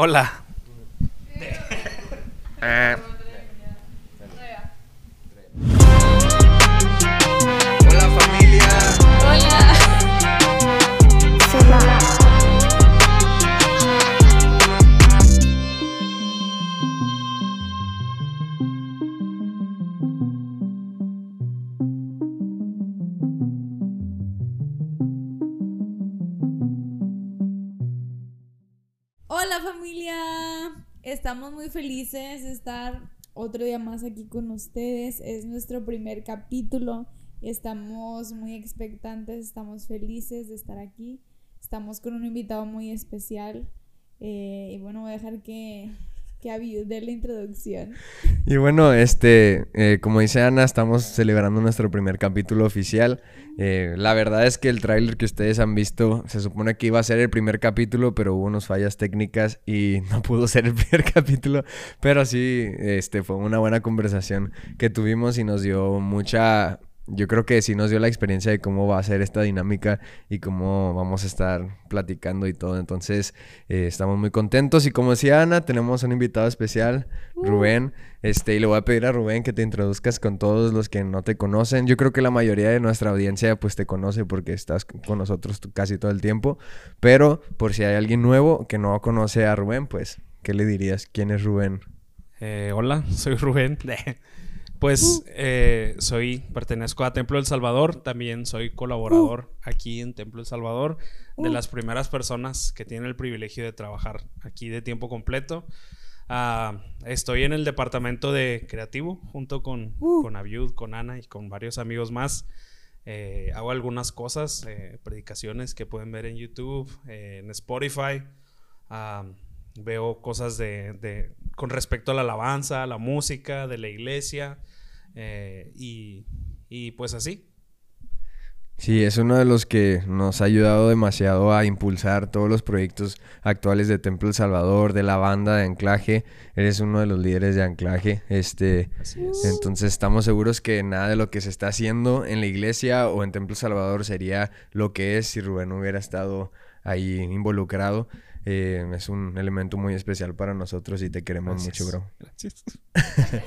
Hola. Muy felices de estar otro día más aquí con ustedes. Es nuestro primer capítulo estamos muy expectantes, estamos felices de estar aquí. Estamos con un invitado muy especial eh, y bueno, voy a dejar que, que Abiud dé la introducción. Y bueno, este, eh, como dice Ana, estamos celebrando nuestro primer capítulo oficial. Eh, la verdad es que el tráiler que ustedes han visto se supone que iba a ser el primer capítulo, pero hubo unas fallas técnicas y no pudo ser el primer capítulo. Pero sí, este, fue una buena conversación que tuvimos y nos dio mucha, yo creo que sí nos dio la experiencia de cómo va a ser esta dinámica y cómo vamos a estar platicando y todo. Entonces, eh, estamos muy contentos. Y como decía Ana, tenemos un invitado especial, Rubén. Este, y le voy a pedir a Rubén que te introduzcas con todos los que no te conocen. Yo creo que la mayoría de nuestra audiencia pues te conoce porque estás con nosotros casi todo el tiempo. Pero por si hay alguien nuevo que no conoce a Rubén, pues, ¿qué le dirías? ¿Quién es Rubén? Eh, hola, soy Rubén. Pues eh, soy, pertenezco a Templo El Salvador, también soy colaborador aquí en Templo El Salvador, de las primeras personas que tienen el privilegio de trabajar aquí de tiempo completo. Ah, estoy en el departamento de creativo junto con, con Abiud, con Ana y con varios amigos más. Eh, hago algunas cosas, eh, predicaciones que pueden ver en YouTube, en Spotify. Ah, veo cosas de, de- con respecto a la alabanza, a la música, de la iglesia. eh, y, y pues así. Sí, es uno de los que nos ha ayudado demasiado a impulsar todos los proyectos actuales de Templo El Salvador, de la banda de anclaje. Eres uno de los líderes de anclaje. Este, Así es. entonces estamos seguros que nada de lo que se está haciendo en la iglesia o en Templo El Salvador sería lo que es si Rubén hubiera estado ahí involucrado. Eh, es un elemento muy especial para nosotros y te queremos Gracias. mucho, bro. Gracias.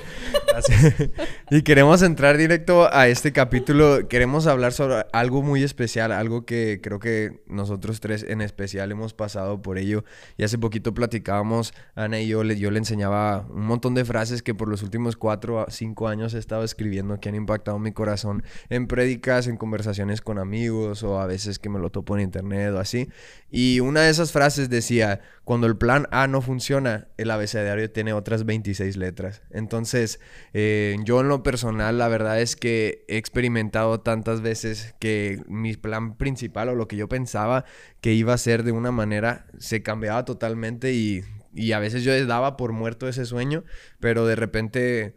Gracias. y queremos entrar directo a este capítulo. Queremos hablar sobre algo muy especial, algo que creo que nosotros tres en especial hemos pasado por ello. Y hace poquito platicábamos, Ana y yo, le, yo le enseñaba un montón de frases que por los últimos cuatro a cinco años he estado escribiendo que han impactado mi corazón en prédicas, en conversaciones con amigos o a veces que me lo topo en internet o así. Y una de esas frases decía, cuando el plan A no funciona, el abecedario tiene otras 26 letras. Entonces, eh, yo en lo personal, la verdad es que he experimentado tantas veces que mi plan principal o lo que yo pensaba que iba a ser de una manera se cambiaba totalmente y, y a veces yo daba por muerto ese sueño, pero de repente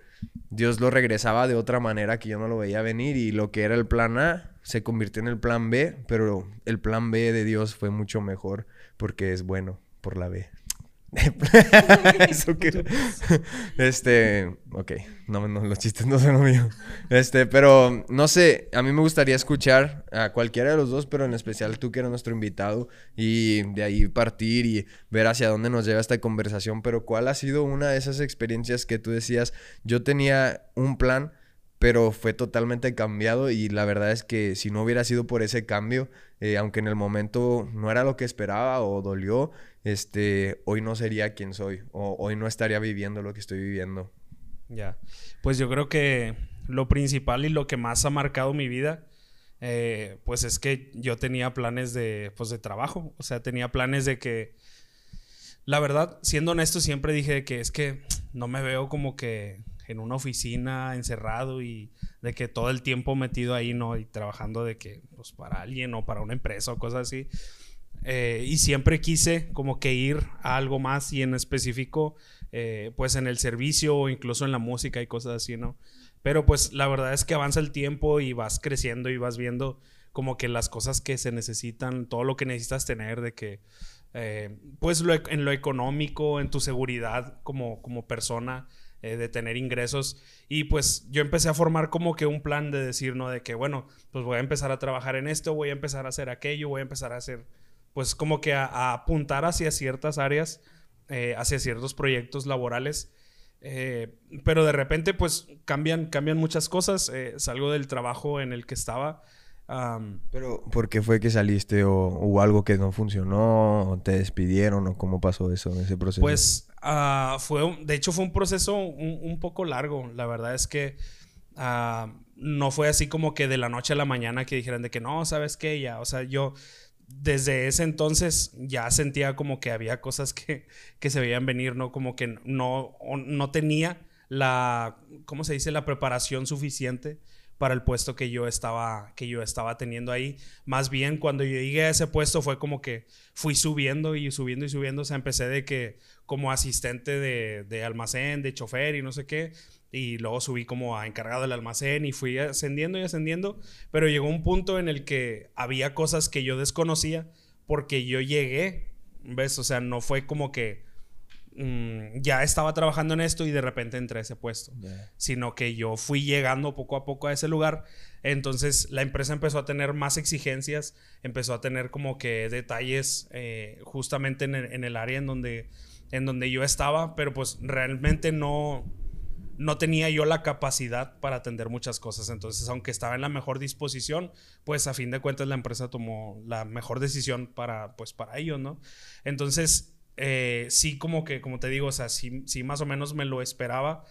Dios lo regresaba de otra manera que yo no lo veía venir y lo que era el plan A se convirtió en el plan B, pero el plan B de Dios fue mucho mejor porque es bueno por la B. Eso que... Este, ok, no, no, los chistes no son lo mío. Este, pero no sé, a mí me gustaría escuchar a cualquiera de los dos, pero en especial tú que eres nuestro invitado y de ahí partir y ver hacia dónde nos lleva esta conversación. Pero ¿cuál ha sido una de esas experiencias que tú decías, yo tenía un plan, pero fue totalmente cambiado y la verdad es que si no hubiera sido por ese cambio, eh, aunque en el momento no era lo que esperaba o dolió, este, hoy no sería quien soy o hoy no estaría viviendo lo que estoy viviendo. Ya. Pues yo creo que lo principal y lo que más ha marcado mi vida, eh, pues es que yo tenía planes de, pues de trabajo. O sea, tenía planes de que, la verdad, siendo honesto, siempre dije que es que no me veo como que en una oficina encerrado y de que todo el tiempo metido ahí, ¿no? Y trabajando de que, pues para alguien o para una empresa o cosas así. Eh, y siempre quise como que ir a algo más y en específico eh, pues en el servicio o incluso en la música y cosas así, ¿no? Pero pues la verdad es que avanza el tiempo y vas creciendo y vas viendo como que las cosas que se necesitan, todo lo que necesitas tener de que eh, pues lo e- en lo económico, en tu seguridad como, como persona, eh, de tener ingresos. Y pues yo empecé a formar como que un plan de decir, ¿no? De que, bueno, pues voy a empezar a trabajar en esto, voy a empezar a hacer aquello, voy a empezar a hacer, pues como que a, a apuntar hacia ciertas áreas eh, hacia ciertos proyectos laborales. Eh, pero de repente, pues cambian, cambian muchas cosas. Salgo del trabajo en el que estaba. Pero, ¿por qué fue que saliste? ¿O algo que no funcionó? ¿O te despidieron? ¿O cómo pasó eso, ese proceso? Pues ah, fue, de hecho fue un proceso un, poco largo. La verdad es que ah, no fue así como que de la noche a la mañana que dijeran de que no, sabes qué, ya, o sea, yo desde ese entonces ya sentía como que había cosas que, que se veían venir, ¿no? Como que no, no tenía la, ¿cómo se dice? La preparación suficiente para el puesto que yo estaba que yo estaba teniendo ahí. Más bien cuando yo llegué a ese puesto fue como que fui subiendo y subiendo y subiendo, o sea, empecé de que como asistente de, de almacén, de chofer y no sé qué, y luego subí como a encargado del almacén y fui ascendiendo y ascendiendo, pero llegó un punto en el que había cosas que yo desconocía porque yo llegué, ¿ves? O sea, no fue como que mm, ya estaba trabajando en esto y de repente entré a ese puesto Ya. sino que yo fui llegando poco a poco a ese lugar. Entonces la empresa empezó a tener más exigencias, empezó a tener como que detalles eh, justamente en el, en el área en donde, en donde yo estaba, pero pues realmente no, no tenía yo la capacidad para atender muchas cosas. Entonces, aunque estaba en la mejor disposición, pues a fin de cuentas la empresa tomó la mejor decisión para, pues, para ellos, ¿no? Entonces, eh, sí, como que, como te digo, o sea, sí, sí más o menos me lo esperaba,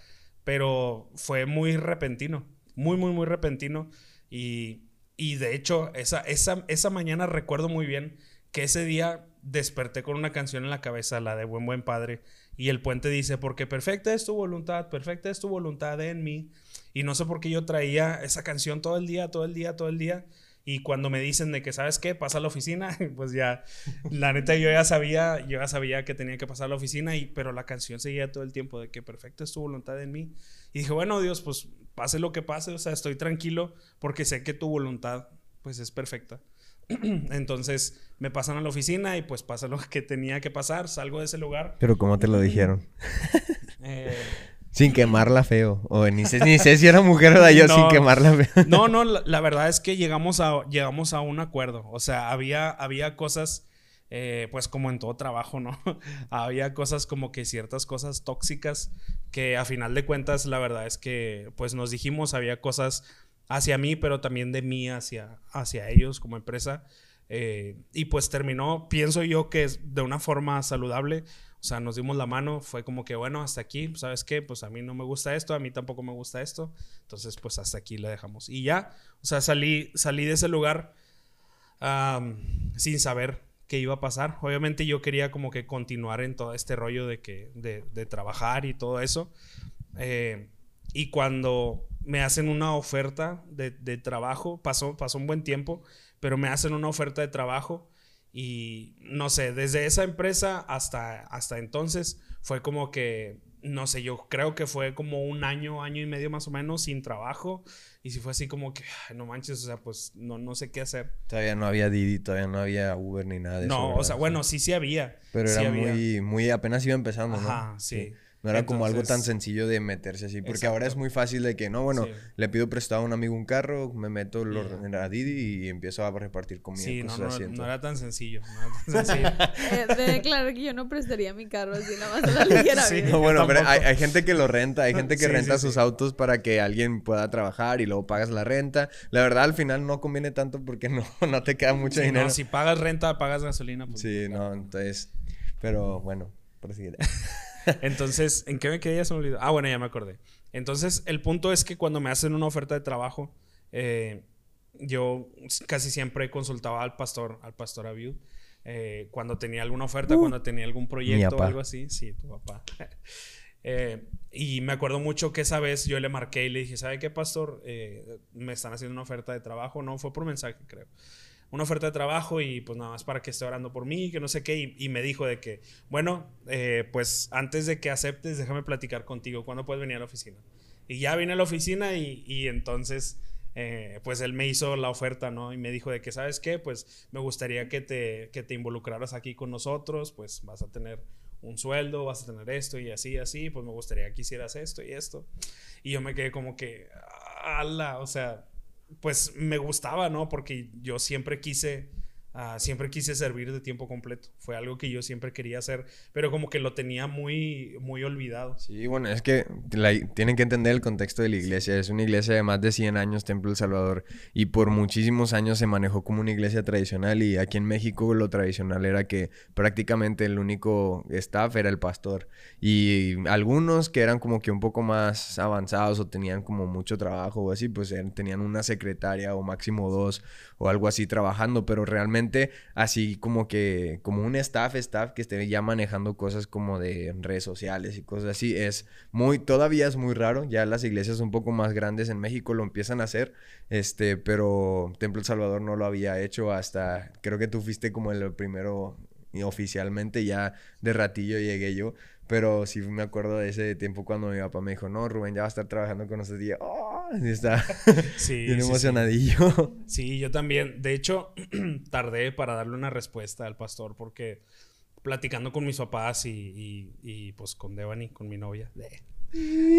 pero fue muy repentino, muy, muy, muy repentino. Y, y de hecho, esa, esa, esa mañana recuerdo muy bien que ese día desperté con una canción en la cabeza, la de Buen Buen Padre, y el puente dice, porque perfecta es tu voluntad, perfecta es tu voluntad en mí. Y no sé por qué yo traía esa canción todo el día, todo el día, todo el día. Y cuando me dicen de que, ¿sabes qué? Pasa a la oficina, pues ya, la neta yo ya sabía, yo ya sabía que tenía que pasar a la oficina, y, pero la canción seguía todo el tiempo de que perfecta es tu voluntad en mí. Y dije, bueno, Dios, pues pase lo que pase, o sea, estoy tranquilo porque sé que tu voluntad, pues es perfecta. Entonces me pasan a la oficina y pues pasa lo que tenía que pasar, salgo de ese lugar. Pero, ¿cómo te lo dijeron? Eh, Sin quemarla feo. O ni sé, ni sé si era mujer o era yo No. sin quemarla feo. No, no, la, la verdad es que llegamos a, llegamos a un acuerdo. O sea, había, había cosas, eh, pues como en todo trabajo, ¿no? había cosas como que ciertas cosas tóxicas que a final de cuentas la verdad es que pues nos dijimos, había cosas hacia mí, pero también de mí hacia, hacia ellos como empresa. Eh, y pues terminó, pienso yo que de una forma saludable. O sea, nos dimos la mano, fue como que, bueno, hasta aquí, ¿sabes qué? Pues a mí no me gusta esto, a mí tampoco me gusta esto. Entonces, pues hasta aquí le dejamos. Y ya, o sea, salí, salí de ese lugar sin saber qué iba a pasar. Obviamente yo quería como que continuar en todo este rollo de, que, de, de trabajar y todo eso. Eh, y cuando me hacen una oferta de, de trabajo, pasó, pasó un buen tiempo, pero me hacen una oferta de trabajo y no sé, desde esa empresa hasta, hasta entonces fue como que, no sé, yo creo que fue como un año, año y medio más o menos sin trabajo y si fue así como que, ay, no manches, o sea, pues no, no sé qué hacer. Todavía no había Didi, todavía no había Uber ni nada de eso. No, o sea, bueno, sí, sí había. Pero sí era había. muy, muy, apenas iba empezando, ¿no? Ajá, sí. No era como algo tan Entonces- sencillo de meterse así. Porque ahora es Exacto. muy fácil de que, no, bueno, Sí. le pido prestado a un amigo un carro, me meto lo- Ya. en la Didi y empiezo a repartir comida. Sí, no, cosas no, así, no entonces- era tan sencillo. No era tan sencillo. Eh, de declarar que yo no prestaría mi carro así nada más a la ligera. Sí. No, bueno, pero hay, hay gente que lo renta, hay gente que Sí, renta sí, sus sí. autos para que alguien pueda trabajar y luego pagas la renta. La verdad, al final no conviene tanto porque no, no te queda mucho Sí, dinero. no, si pagas renta, pagas gasolina. Pues, Sí, no, entonces, pero bueno, prosigue. Entonces, ¿en qué me quedé? Ya se me olvidó. Ah, bueno, ya me acordé. Entonces, el punto es que cuando me hacen una oferta de trabajo, eh, yo casi siempre consultaba al pastor, al pastor Abiud, eh, cuando tenía alguna oferta, cuando tenía algún proyecto o algo así. Sí, tu papá. Eh, y me acuerdo mucho que esa vez yo le marqué y le dije, ¿sabe qué, pastor? Eh, me están haciendo una oferta de trabajo. No, fue por mensaje, creo. Una oferta de trabajo y pues nada más para que esté orando por mí, que no sé qué. Y, y me dijo de que, bueno, eh, pues antes de que aceptes, déjame platicar contigo. ¿Cuándo puedes venir a la oficina? Y ya vine a la oficina y, y entonces, eh, pues él me hizo la oferta, ¿no? Y me dijo de que, ¿sabes qué? Pues me gustaría que te, que te involucraras aquí con nosotros, pues vas a tener un sueldo, vas a tener esto y así, así, pues me gustaría que hicieras esto y esto. Y yo me quedé como que, ala, o sea, pues me gustaba, ¿no? Porque yo siempre quise ah, siempre quise servir de tiempo completo. Fue algo que yo siempre quería hacer, pero como que lo tenía muy, muy olvidado. Sí, bueno, es que la- tienen que entender el contexto de la iglesia. Es una iglesia de más de 100 años, Templo El Salvador, y por muchísimos años se manejó como una iglesia tradicional y aquí en México lo tradicional era que prácticamente el único staff era el pastor. Y algunos que eran como que un poco más avanzados o tenían como mucho trabajo o así, pues tenían una secretaria o máximo dos o algo así trabajando, pero realmente así como que como un staff, staff que esté ya manejando cosas como de redes sociales y cosas así, es muy, todavía es muy raro, ya las iglesias un poco más grandes en México lo empiezan a hacer, este, pero Templo El Salvador no lo había hecho hasta, creo que tú fuiste como el primero oficialmente, ya de ratillo llegué yo, pero sí me acuerdo de ese tiempo cuando mi papá me dijo, no, Rubén ya va a estar trabajando con nosotros y yo, "Oh", y está Sí, bien sí, emocionadillo. Sí, yo también. De hecho, tardé para darle una respuesta al pastor porque platicando con mis papás y, y- y, pues con Devani, con mi novia.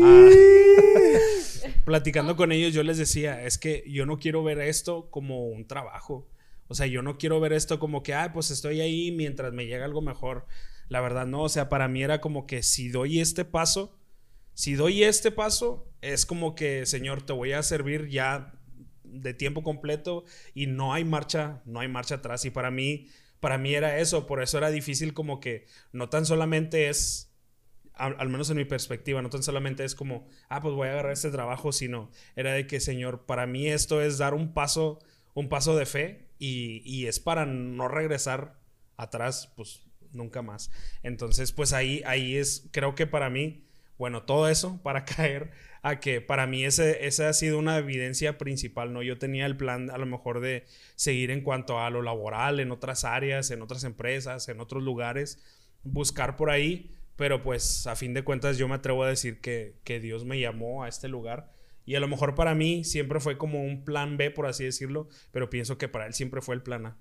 Ah, platicando con ellos yo les decía, es que yo no quiero ver esto como un trabajo. O sea, yo no quiero ver esto como que, ah, pues estoy ahí mientras me llega algo mejor. La verdad, no. O sea, para mí era como que si doy este paso, si doy este paso, es como que, Señor, te voy a servir ya de tiempo completo y no hay marcha, no hay marcha atrás. Y para mí, para mí era eso, por eso era difícil como que no tan solamente es, al, menos en mi perspectiva, no tan solamente es como, ah, pues voy a agarrar este trabajo, sino era de que, Señor, para mí esto es dar un paso, un paso de fe y, y es para no regresar atrás, pues nunca más. Entonces, pues ahí, ahí es, creo que para mí, bueno, todo eso para caer a que para mí ese, esa ha sido una evidencia principal, ¿no? Yo tenía el plan a lo mejor de seguir en cuanto a lo laboral, en otras áreas, en otras empresas, en otros lugares, buscar por ahí, pero pues a fin de cuentas yo me atrevo a decir que, que Dios me llamó a este lugar. Y a lo mejor para mí siempre fue como un plan B, por así decirlo, pero pienso que para él siempre fue el plan A.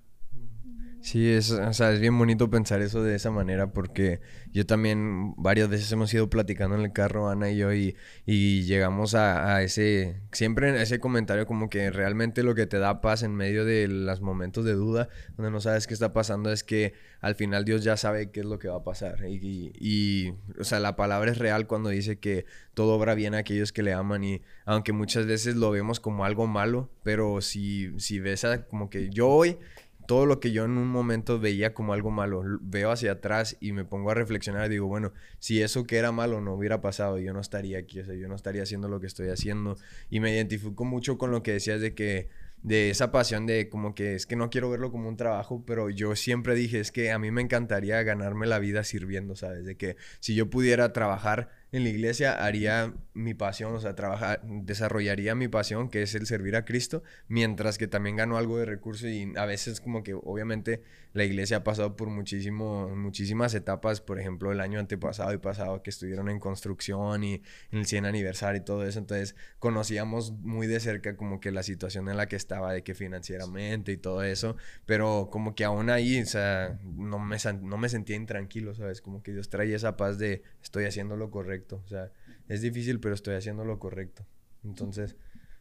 Sí, es, o sea, es bien bonito pensar eso de esa manera porque yo también varias veces hemos ido platicando en el carro, Ana y yo, y, y llegamos a, a ese, siempre ese comentario como que realmente lo que te da paz en medio de los momentos de duda, donde no sabes qué está pasando, es que al final Dios ya sabe qué es lo que va a pasar. Y, y- y, o sea, la palabra es real cuando dice que todo obra bien a aquellos que le aman y aunque muchas veces lo vemos como algo malo, pero si, si ves a, como que yo hoy todo lo que yo en un momento veía como algo malo, veo hacia atrás y me pongo a reflexionar y digo, bueno, si eso que era malo no hubiera pasado, yo no estaría aquí, o sea, yo no estaría haciendo lo que estoy haciendo. Y me identifico mucho con lo que decías de que, de esa pasión de como que es que no quiero verlo como un trabajo, pero yo siempre dije, es que a mí me encantaría ganarme la vida sirviendo, ¿sabes? De que si yo pudiera trabajar en la iglesia, haría mi pasión, o sea, trabajar, desarrollaría mi pasión, que es el servir a Cristo, mientras que también gano algo de recurso y a veces como que obviamente la iglesia ha pasado por muchísimo, muchísimas etapas, por ejemplo, el año antepasado y pasado que estuvieron en construcción y en el 100 aniversario y todo eso, entonces conocíamos muy de cerca como que la situación en la que estaba, de que financieramente y todo eso, pero como que aún ahí, o sea, no me, no me sentía intranquilo, ¿sabes? Como que Dios traía esa paz de estoy haciendo lo correcto, o sea, es difícil, pero estoy haciendo lo correcto. Entonces,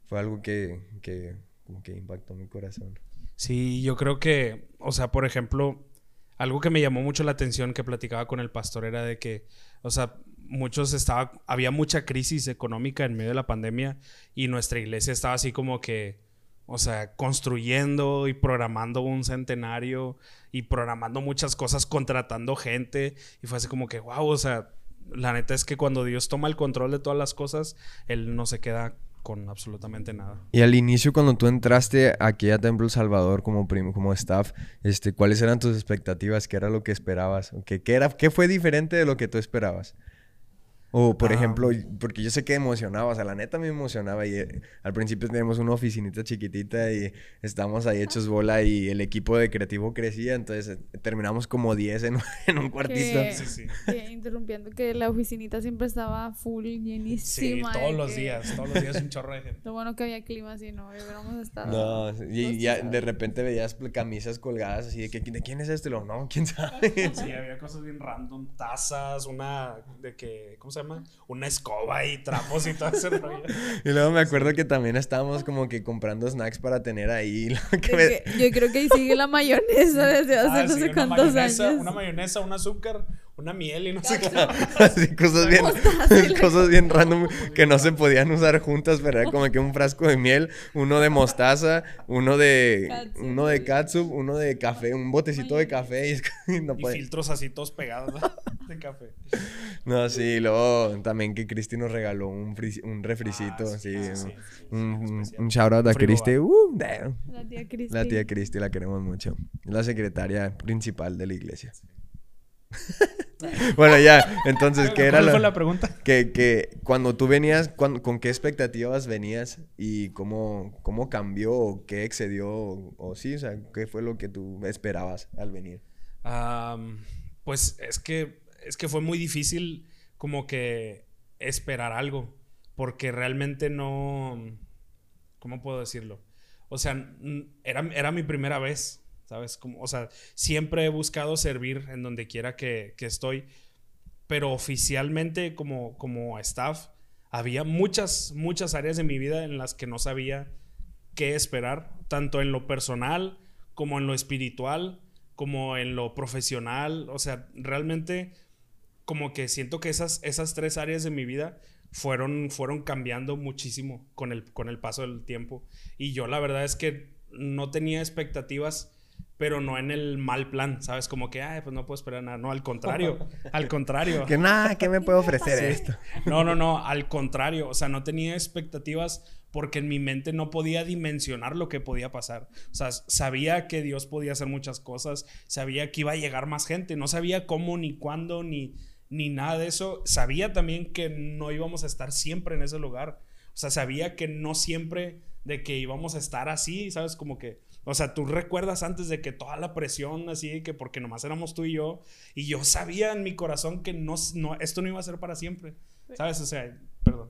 fue algo que, que, como que impactó mi corazón. Sí, yo creo que, o sea, por ejemplo, algo que me llamó mucho la atención que platicaba con el pastor era de que, o sea, muchos estaba, había mucha crisis económica en medio de la pandemia y nuestra iglesia estaba así como que, o sea, construyendo y programando un centenario y programando muchas cosas, contratando gente y fue así como que, wow, o sea, la neta es que cuando Dios toma el control de todas las cosas, Él no se queda con absolutamente nada. Y al inicio, cuando tú entraste aquí a Templo Salvador como, como staff, este, ¿cuáles eran tus expectativas? ¿Qué era lo que esperabas? ¿O ¿Qué, qué, era, ¿Qué fue diferente de lo que tú esperabas? O, por Ah. ejemplo, porque yo sé que emocionaba, o sea, la neta me emocionaba y eh, al principio teníamos una oficinita chiquitita y estábamos ahí hechos bola y el equipo de creativo crecía, entonces eh, terminamos como 10 en, en un cuartito. Que- Sí, sí. que interrumpiendo que la oficinita siempre estaba full, Sí, llenísima. de todos los que- días, todos los días un chorro de gente. Lo bueno que había clima así, ¿no? Hubiéramos estado. No, y ya de repente veías camisas colgadas así de que ¿de quién es este? Lo, no, quién sabe. Sí, había cosas bien random, tazas, una de que, ¿cómo se llama? Llama? Una escoba y trapos y todo ese rollo. Y luego me acuerdo que también estábamos como que comprando snacks para tener ahí. lo que me- que yo creo que ahí sigue la mayonesa desde hace Ah, no sí, sé una cuántos mayonesa, años. Una mayonesa, un azúcar, una miel y no sé qué. Así, cosas bien, cosas bien random que no se podían usar juntas, pero era como que un frasco de miel, uno de mostaza, uno de Catsup. uno de catsup, uno de café, un botecito de café y, es que no Y filtros así todos pegados ¿no? de café. No, sí, luego también que Cristi nos regaló un, fris- un refricito, Ah, sí, sí, sí, sí, sí, un, un, especial. un shout out a. Cristi, uh. La tía Cristi. la tía Cristi la queremos mucho, es la secretaria principal de la iglesia. bueno, ya, entonces, ¿qué era ¿Cuál lo- fue la pregunta? que, que cuando tú venías, ¿con qué expectativas venías y cómo, cómo cambió o qué excedió o, o sí, o sea, qué fue lo que tú esperabas al venir? Pues es que, es que fue muy difícil como que esperar algo, porque realmente no, ¿cómo puedo decirlo? O sea, era, era mi primera vez, ¿sabes? Como, o sea, siempre he buscado servir en donde quiera que, que estoy, pero oficialmente como, como staff, había muchas, muchas áreas de mi vida en las que no sabía qué esperar, tanto en lo personal como en lo espiritual, como en lo profesional. O sea, realmente como que siento que esas, esas tres áreas de mi vida fueron, fueron cambiando muchísimo con el, con el paso del tiempo. Y yo la verdad es que no tenía expectativas, pero no en el mal plan, ¿sabes? Como que, ay, pues no puedo esperar nada. No, al contrario, al contrario. Que nada, ¿qué me puede ofrecer esto? No, no, no, al contrario, o sea, no tenía expectativas porque en mi mente no podía dimensionar lo que podía pasar. O sea, sabía que Dios podía hacer muchas cosas, sabía que iba a llegar más gente, no sabía cómo ni cuándo ni ni nada de eso. Sabía también que no íbamos a estar siempre en ese lugar. O sea, sabía que no siempre de que íbamos a estar así, ¿sabes? Como que, o sea, tú recuerdas antes de que toda la presión así, que porque nomás éramos tú y yo, y yo sabía en mi corazón que no, no esto no iba a ser para siempre, ¿sabes? O sea, perdón.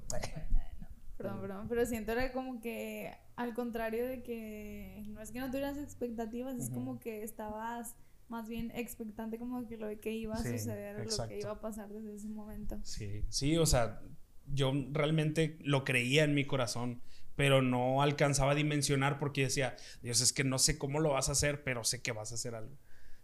Perdón, perdón, pero siento era como que al contrario de que no es que no tuvieras expectativas, es como que estabas más bien expectante como que lo que iba a Sí, suceder, lo exacto. que iba a pasar desde ese momento. Sí, sí, o sea, yo realmente lo creía en mi corazón, pero no alcanzaba a dimensionar porque decía, Dios, es que no sé cómo lo vas a hacer, pero sé que vas a hacer algo.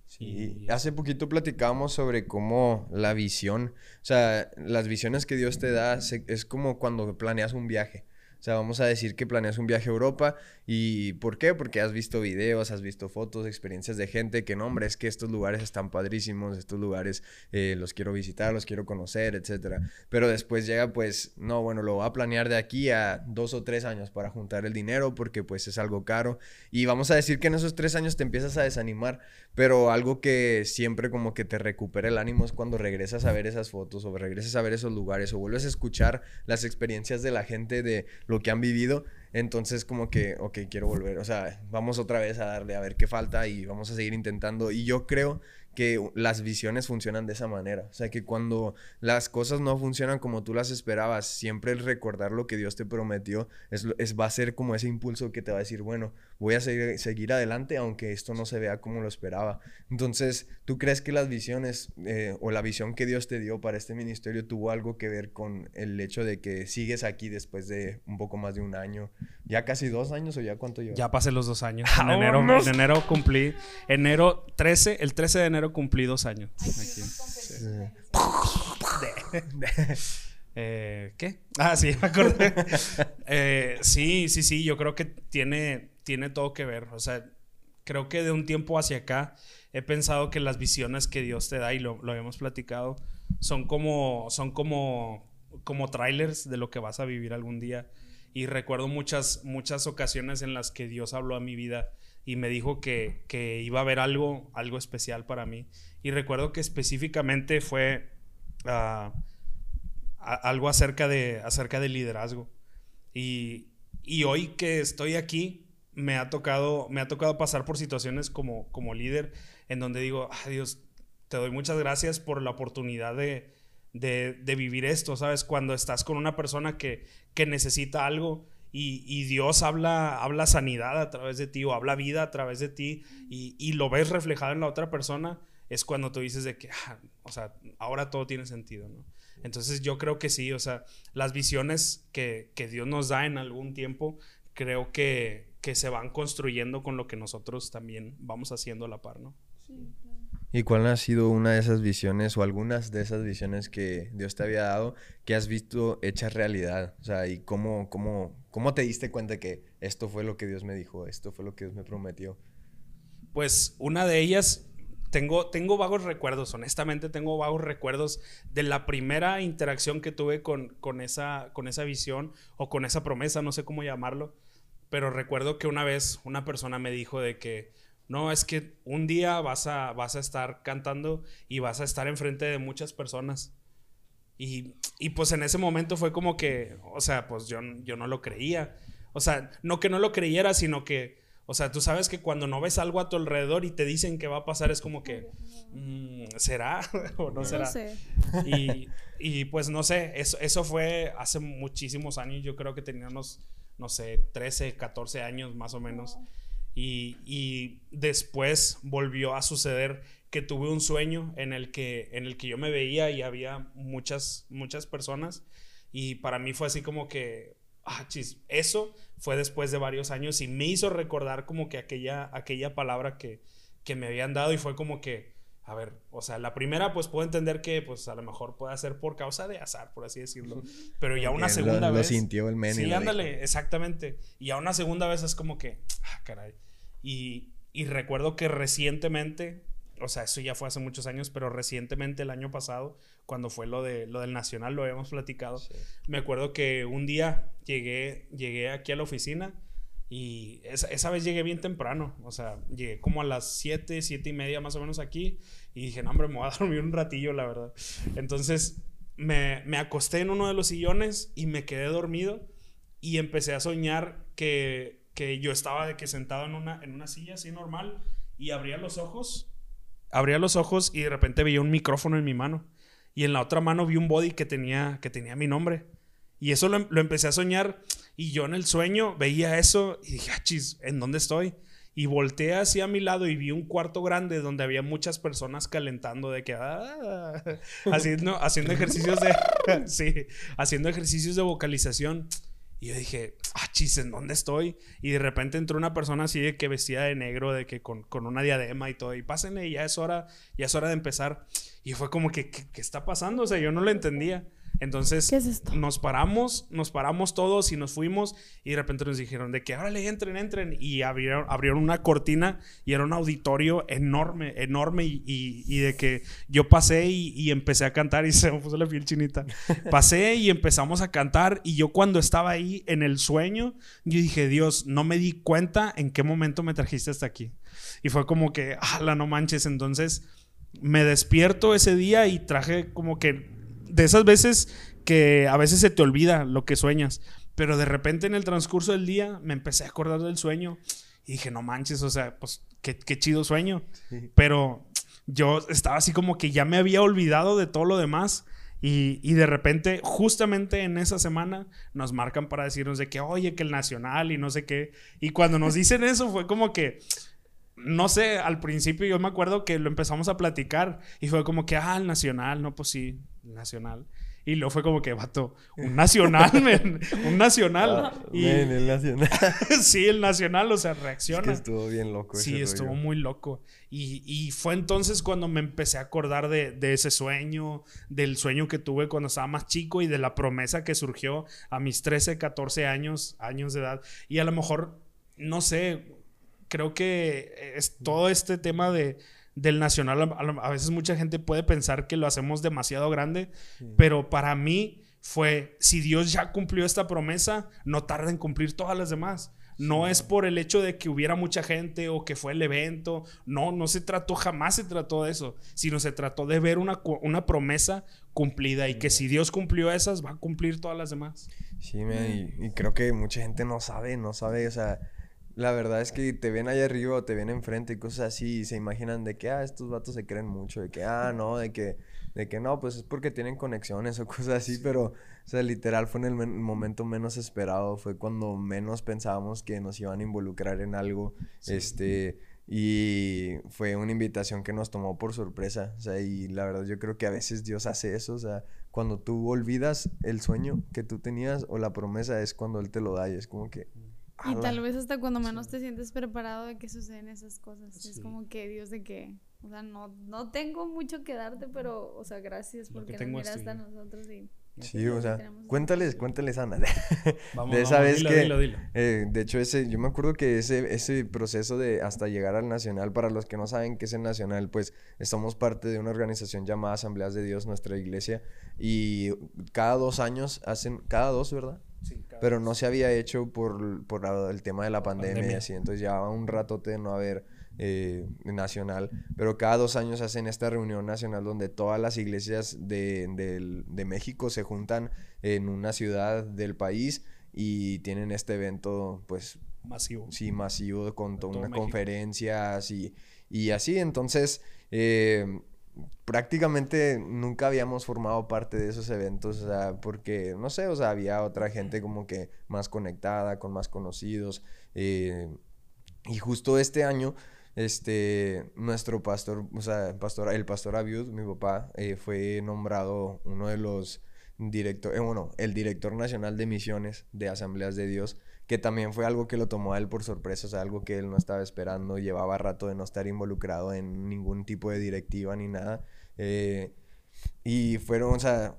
Sí, hace poquito platicábamos sobre cómo la visión, o sea, las visiones que Dios te da se- es como cuando planeas un viaje. O sea, vamos a decir que planeas un viaje a Europa y ¿por qué? Porque has visto videos, has visto fotos, experiencias de gente que no, hombre, es que estos lugares están padrísimos, estos lugares eh, los quiero visitar, los quiero conocer, etcétera. Pero después llega pues, no, bueno, lo voy a planear de aquí a dos o tres años para juntar el dinero porque pues es algo caro y vamos a decir que en esos tres años te empiezas a desanimar, pero algo que siempre como que te recupera el ánimo es cuando regresas a ver esas fotos o regresas a ver esos lugares o vuelves a escuchar las experiencias de la gente de lo que han vivido. Entonces como que, ok, quiero volver. O sea, vamos otra vez a darle a ver qué falta y vamos a seguir intentando. Y yo creo que las visiones funcionan de esa manera. O sea, que cuando las cosas no funcionan como tú las esperabas, siempre el recordar lo que Dios te prometió es, va a ser como ese impulso que te va a decir, bueno, voy a seguir, seguir adelante aunque esto no se vea como lo esperaba. Entonces, ¿tú crees que las visiones eh, o la visión que Dios te dio para este ministerio tuvo algo que ver con el hecho de que sigues aquí después de un poco más de un año? ¿Ya casi dos años o ya cuánto? Ya pasé los dos años. En enero, en enero cumplí, enero 13, el 13 de enero cumplí dos años. Aquí confetis. Eh, ¿Qué? Ah, sí, me acordé. Eh, sí, sí, sí, yo creo que tiene, tiene todo que ver. O sea, creo que de un tiempo hacia acá he pensado que las visiones que Dios te da, y lo, lo habíamos platicado, son como, son como, como trailers de lo que vas a vivir algún día. Y recuerdo muchas, muchas ocasiones en las que Dios habló a mi vida y me dijo que, que iba a haber algo, algo especial para mí. Y recuerdo que específicamente fue ah, algo acerca de, acerca del liderazgo. Y, y hoy que estoy aquí, me ha tocado, me ha tocado pasar por situaciones como, como líder en donde digo, "Ah, Dios, te doy muchas gracias por la oportunidad de, de, de vivir esto, ¿sabes? Cuando estás con una persona que, que necesita algo y, Dios habla, habla sanidad a través de ti o habla vida a través de ti y, lo ves reflejado en la otra persona, es cuando tú dices de que, ah, o sea, ahora todo tiene sentido, ¿no? Entonces yo creo que sí, o sea, las visiones que, que Dios nos da en algún tiempo, creo que, que se van construyendo con lo que nosotros también vamos haciendo a la par, ¿no? Sí. ¿Y cuál ha sido una de esas visiones o algunas de esas visiones que Dios te había dado que has visto hechas realidad? O sea, ¿y cómo, cómo, cómo te diste cuenta que esto fue lo que Dios me dijo, esto fue lo que Dios me prometió? Pues una de ellas, tengo, tengo vagos recuerdos, honestamente tengo vagos recuerdos de la primera interacción que tuve con, con, esa, con esa visión o con esa promesa, no sé cómo llamarlo, pero recuerdo que una vez una persona me dijo de que, no, es que un día vas a, vas a estar cantando y vas a estar enfrente de muchas personas. Y, y pues en ese momento fue como que, o sea, pues yo, yo no lo creía. O sea, no que no lo creyera, sino que, o sea, tú sabes que cuando no ves algo a tu alrededor y te dicen que va a pasar, es como que, mm, ¿será o no No será? sé. Y, y, pues no sé, eso, eso fue hace muchísimos años, yo creo que teníamos, no sé, 13, 14 años más o menos. Y, y después volvió a suceder que tuve un sueño en el que, en el que yo me veía y había muchas, muchas personas. Y para mí fue así como que, ah, chis, eso fue después de varios años y me hizo recordar como que aquella, aquella palabra que, que me habían dado y fue como que, a ver, o sea, la primera pues puedo entender que pues a lo mejor pueda ser por causa de azar, por así decirlo, pero ya una lo- segunda lo vez... sintió el men Sí, lo ándale, exactamente. Y a una segunda vez es como que, ah, caray. Y, y recuerdo que recientemente, o sea, eso ya fue hace muchos años, pero recientemente el año pasado, cuando fue lo, de, lo del Nacional, lo habíamos platicado, me acuerdo que un día llegué, llegué aquí a la oficina y esa, esa vez llegué bien temprano, o sea, llegué como a las 7, 7 y media más o menos aquí y dije, no, hombre, me voy a dormir un ratillo, la verdad. Entonces me, me acosté en uno de los sillones y me quedé dormido y empecé a soñar que, que yo estaba de que sentado en una, en una silla así normal y abría los ojos, abría los ojos y de repente veía un micrófono en mi mano y en la otra mano vi un body que tenía, que tenía mi nombre. Y eso lo, lo empecé a soñar y yo en el sueño veía eso y dije, ah, chis, ¿en dónde estoy? Y volteé hacia mi lado y vi un cuarto grande donde había muchas personas calentando de que, ah, haciendo, haciendo ejercicios de, sí, haciendo ejercicios de vocalización. Y yo dije, ah, chis, ¿en dónde estoy? Y de repente entró una persona así de que vestida de negro, de que con, con una diadema y todo. Y pásenle, ya es hora, ya es hora de empezar. Y fue como que, ¿qué, qué está pasando? O sea, yo no lo entendía. Entonces, nos paramos, nos paramos todos y nos fuimos. Y de repente nos dijeron de que, órale, entren, entren. Y abrieron, abrieron una cortina y era un auditorio enorme, enorme. Y, y- y de que yo pasé y, y empecé a cantar y se me puso la piel chinita. Pasé y empezamos a cantar. Y yo cuando estaba ahí en el sueño, yo dije, Dios, no me di cuenta en qué momento me trajiste hasta aquí. Y fue como que, ala, no manches. Entonces me despierto ese día y traje como que de esas veces que a veces se te olvida lo que sueñas. Pero de repente en el transcurso del día me empecé a acordar del sueño y dije, no manches, o sea, pues qué, qué chido sueño. Pero yo estaba así como que ya me había olvidado de todo lo demás. Y, y de repente, justamente en esa semana, nos marcan para decirnos de que, oye, que el Nacional y no sé qué. Y cuando nos dicen eso, fue como que, no sé, al principio yo me acuerdo que lo empezamos a platicar y fue como que, ah, el Nacional, no, pues sí, Nacional. Y luego fue como que, vato, un Nacional, men, un Nacional. y Ah, Men, el nacional. sí, el Nacional, o sea, Es que reacciona. estuvo bien loco ese Sí, estuvo rollo. muy loco. Y, y fue entonces cuando me empecé a acordar de, de ese sueño, del sueño que tuve cuando estaba más chico y de la promesa que surgió a mis 13, 14 años, años de edad. Y a lo mejor, no sé, creo que es todo este tema de, del nacional, a, veces mucha gente puede pensar que lo hacemos demasiado grande, pero para mí fue, si Dios ya cumplió esta promesa, no tarda en cumplir todas las demás. No es por el hecho de que hubiera mucha gente o que fue el evento. No, no se trató, jamás se trató de eso, sino se trató de ver una, una promesa cumplida y que si Dios cumplió esas, va a cumplir todas las demás. Sí, men, y, y creo que mucha gente no sabe, no sabe, o sea, la verdad es que te ven allá arriba o te ven enfrente y cosas así y se imaginan de que, ah, estos vatos se creen mucho, de que, ah, no, de que, de que no, pues es porque tienen conexiones o cosas así, pero, o sea, literal fue en el men- momento menos esperado, fue cuando menos pensábamos que nos iban a involucrar en algo, este, Y fue una invitación que nos tomó por sorpresa. O sea, y la verdad yo creo que a veces Dios hace eso. O sea, cuando tú olvidas el sueño que tú tenías o la promesa es cuando Él te lo da y es como que... Y "Ala". tal vez hasta cuando menos te sientes preparado de que suceden esas cosas. Es como que Dios de que, o sea, no, no tengo mucho que darte, pero, o sea, gracias porque nos miraste a nosotros y... Sí, o sea, cuéntales, cuéntales, Ana. Vamos, de esa vamos, vez dilo, que, dilo, dilo. eh, de hecho, ese, yo me acuerdo que ese, ese proceso de hasta llegar al Nacional, para los que no saben qué es el Nacional, pues estamos parte de una organización llamada Asambleas de Dios, nuestra iglesia, y cada dos años hacen, cada dos, ¿verdad? Sí, Pero no se había hecho por, por la- el tema de la pandemia, y Pandemia. así, entonces llevaba un ratote de no haber eh, nacional, pero cada dos años hacen esta reunión nacional donde todas las iglesias de, del- de México se juntan en una ciudad del país y tienen este evento, pues, Masivo. sí, masivo, con De toda una México. y, y así, entonces... eh, prácticamente nunca habíamos formado parte de esos eventos, o sea, porque, no sé, o sea, había otra gente como que más conectada, con más conocidos. eh, y justo este año, este, nuestro pastor, o sea, pastor, el pastor Abiud, mi papá, eh, fue nombrado uno de los directores, bueno, el director nacional de misiones de Asambleas de Dios, que también fue algo que lo tomó a él por sorpresa, o sea, algo que él no estaba esperando, llevaba rato de no estar involucrado en ningún tipo de directiva ni nada. eh, y fueron, o sea,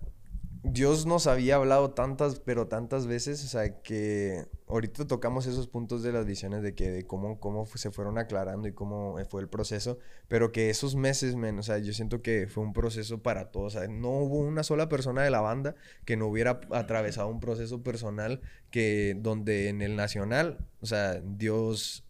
Dios nos había hablado tantas, pero tantas veces, o sea, que ahorita tocamos esos puntos de las visiones de que de cómo, cómo se fueron aclarando y cómo eh, fue el proceso, pero que esos meses, o sea, yo siento que fue un proceso para todos, o sea, no hubo una sola persona de la banda que no hubiera atravesado un proceso personal que donde en el nacional, o sea, Dios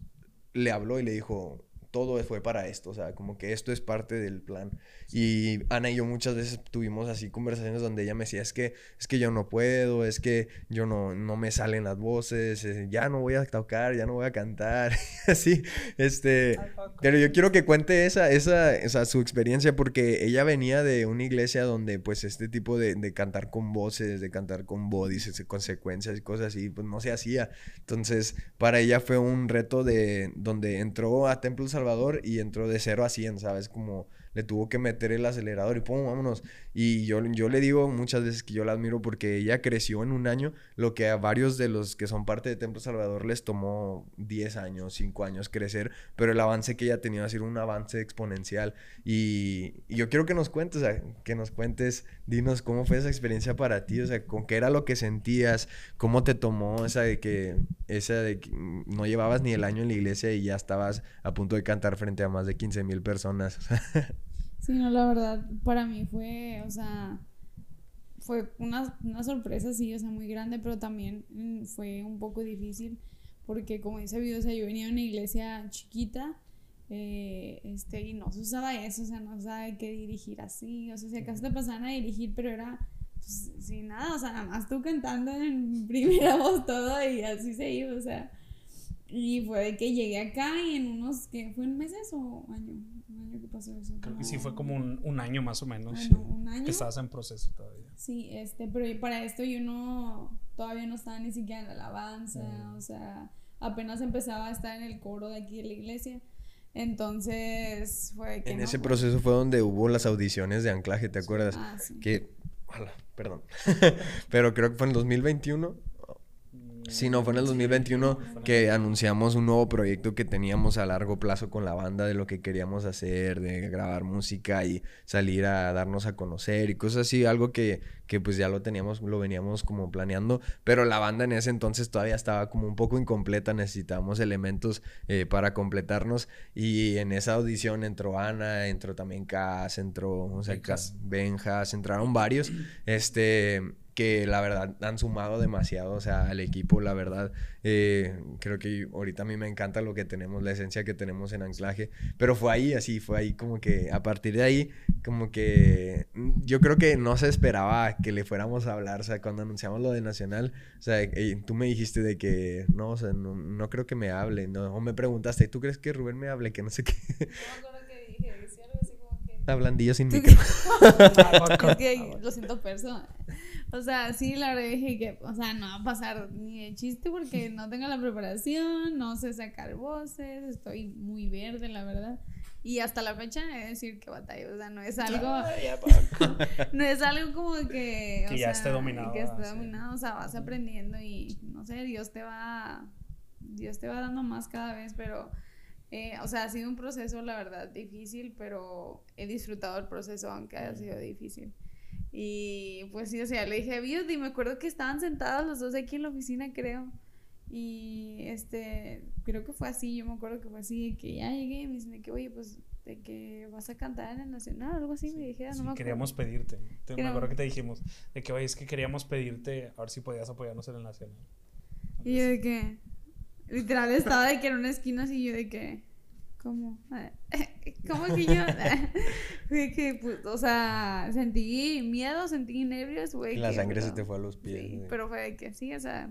le habló y le dijo, todo fue para esto, o sea, como que esto es parte del plan. Y Ana y yo muchas veces tuvimos así conversaciones donde ella me decía, es que, es que yo no puedo, es que yo no, no me salen las voces, eh, ya no voy a tocar, ya no voy a cantar, así, este... Pero yo quiero que cuente esa, esa, esa, su experiencia porque ella venía de una iglesia donde pues este tipo de, de cantar con voces, de cantar con bodies, ese- consecuencias y cosas así, pues no se hacía. Entonces, para ella fue un reto de donde entró a Templo Salvador y entró de 0 a 100, ¿sabes? Como le tuvo que meter el acelerador y pum, vámonos. Y yo, yo le digo muchas veces que yo la admiro porque ella creció en un año lo que a varios de los que son parte de Templo Salvador les tomó 10 años, 5 años crecer, pero el avance que ella ha tenido ha sido un avance exponencial. Y, yo quiero que nos cuentes, que nos cuentes, dinos cómo fue esa experiencia para ti, o sea, con qué era lo que sentías, cómo te tomó esa de que, esa de que no llevabas ni el año en la iglesia y ya estabas a punto de cantar frente a más de 15 mil personas. Sí, no, la verdad, para mí fue, o sea, fue una, sorpresa, sí, o sea, muy grande, pero también mm, fue un poco difícil, porque como dice Vido, o sea, yo venía de una iglesia chiquita, eh, este, y no se usaba eso, o sea, no se sabe qué dirigir así, o sea, si acaso te pasaban a dirigir, pero era, pues, sin nada, o sea, nada más tú cantando en primera voz todo, y así se iba, o sea, y fue que llegué acá y en unos, ¿qué? ¿Fue en meses o año? Un año que pasó eso. Creo que sí fue como un, un año más o menos. Bueno, un año. Que estabas en proceso todavía. Sí, este, pero para esto yo no, todavía no estaba ni siquiera en la alabanza, o sea, apenas empezaba a estar en el coro de aquí de la iglesia. Entonces fue que En no, ese pues, proceso fue donde hubo las audiciones de anclaje, ¿te acuerdas? Ah, sí. Que, ojalá, perdón. Pero creo que fue en el 2021. Sí, no, fue en el 2021 que anunciamos un nuevo proyecto que teníamos a largo plazo con la banda de lo que queríamos hacer, de grabar música y salir a darnos a conocer y cosas así, algo que, que pues ya lo teníamos, lo veníamos como planeando, pero la banda en ese entonces todavía estaba como un poco incompleta, necesitábamos elementos eh, para completarnos y en esa audición entró Ana, entró también Cas, entró, o sea. Cas- Benjas, entraron varios, este, que la verdad han sumado demasiado, o sea, al equipo, la verdad, eh, creo que ahorita a mí me encanta lo que tenemos, la esencia que tenemos en anclaje, pero fue ahí, así, fue ahí como que, a partir de ahí, como que, mm, yo creo que no se esperaba que le fuéramos a hablar, o sea, cuando anunciamos lo de Nacional, o sea, eh, tú me dijiste de que, no, o sea, no, no creo que me hable, no, o me preguntaste, ¿tú crees que Rubén me hable? Que no sé qué, hablandillo sin micro. Es que lo siento personal. O sea, sí, la verdad dije que, o sea, no va a pasar ni de chiste porque no tengo la preparación, no sé sacar voces, estoy muy verde, la verdad. Y hasta la fecha he de decir que batalla, o sea, no es algo, no es algo como que, Que o ya sea, esté dominado, que esté sí. dominado, o sea, vas aprendiendo y, no sé, Dios te va, Dios te va dando más cada vez, pero, eh, o sea, ha sido un proceso, la verdad, difícil, pero he disfrutado el proceso, aunque haya sido difícil. Y pues sí, o sea, le dije a Biot y me acuerdo que estaban sentados los dos aquí en la oficina, creo. Y este, creo que fue así, yo me acuerdo que fue así, de que ya llegué y me dicen de que, oye, pues, de que vas a cantar en el Nacional, algo así, me dije, "Ah, no Sí, me acuerdo. queríamos pedirte. Te- me acuerdo que te dijimos de que, oye, es que queríamos pedirte a ver si podías apoyarnos en el Nacional. Y yo de que, literal, estaba de que en una esquina así, yo de que, ¿cómo? ¿Cómo que yo? Que, pues, o sea, sentí miedo, sentí nervios, güey. Y la que, sangre se te fue a los pies. Sí, güey. pero fue de que sí, o sea,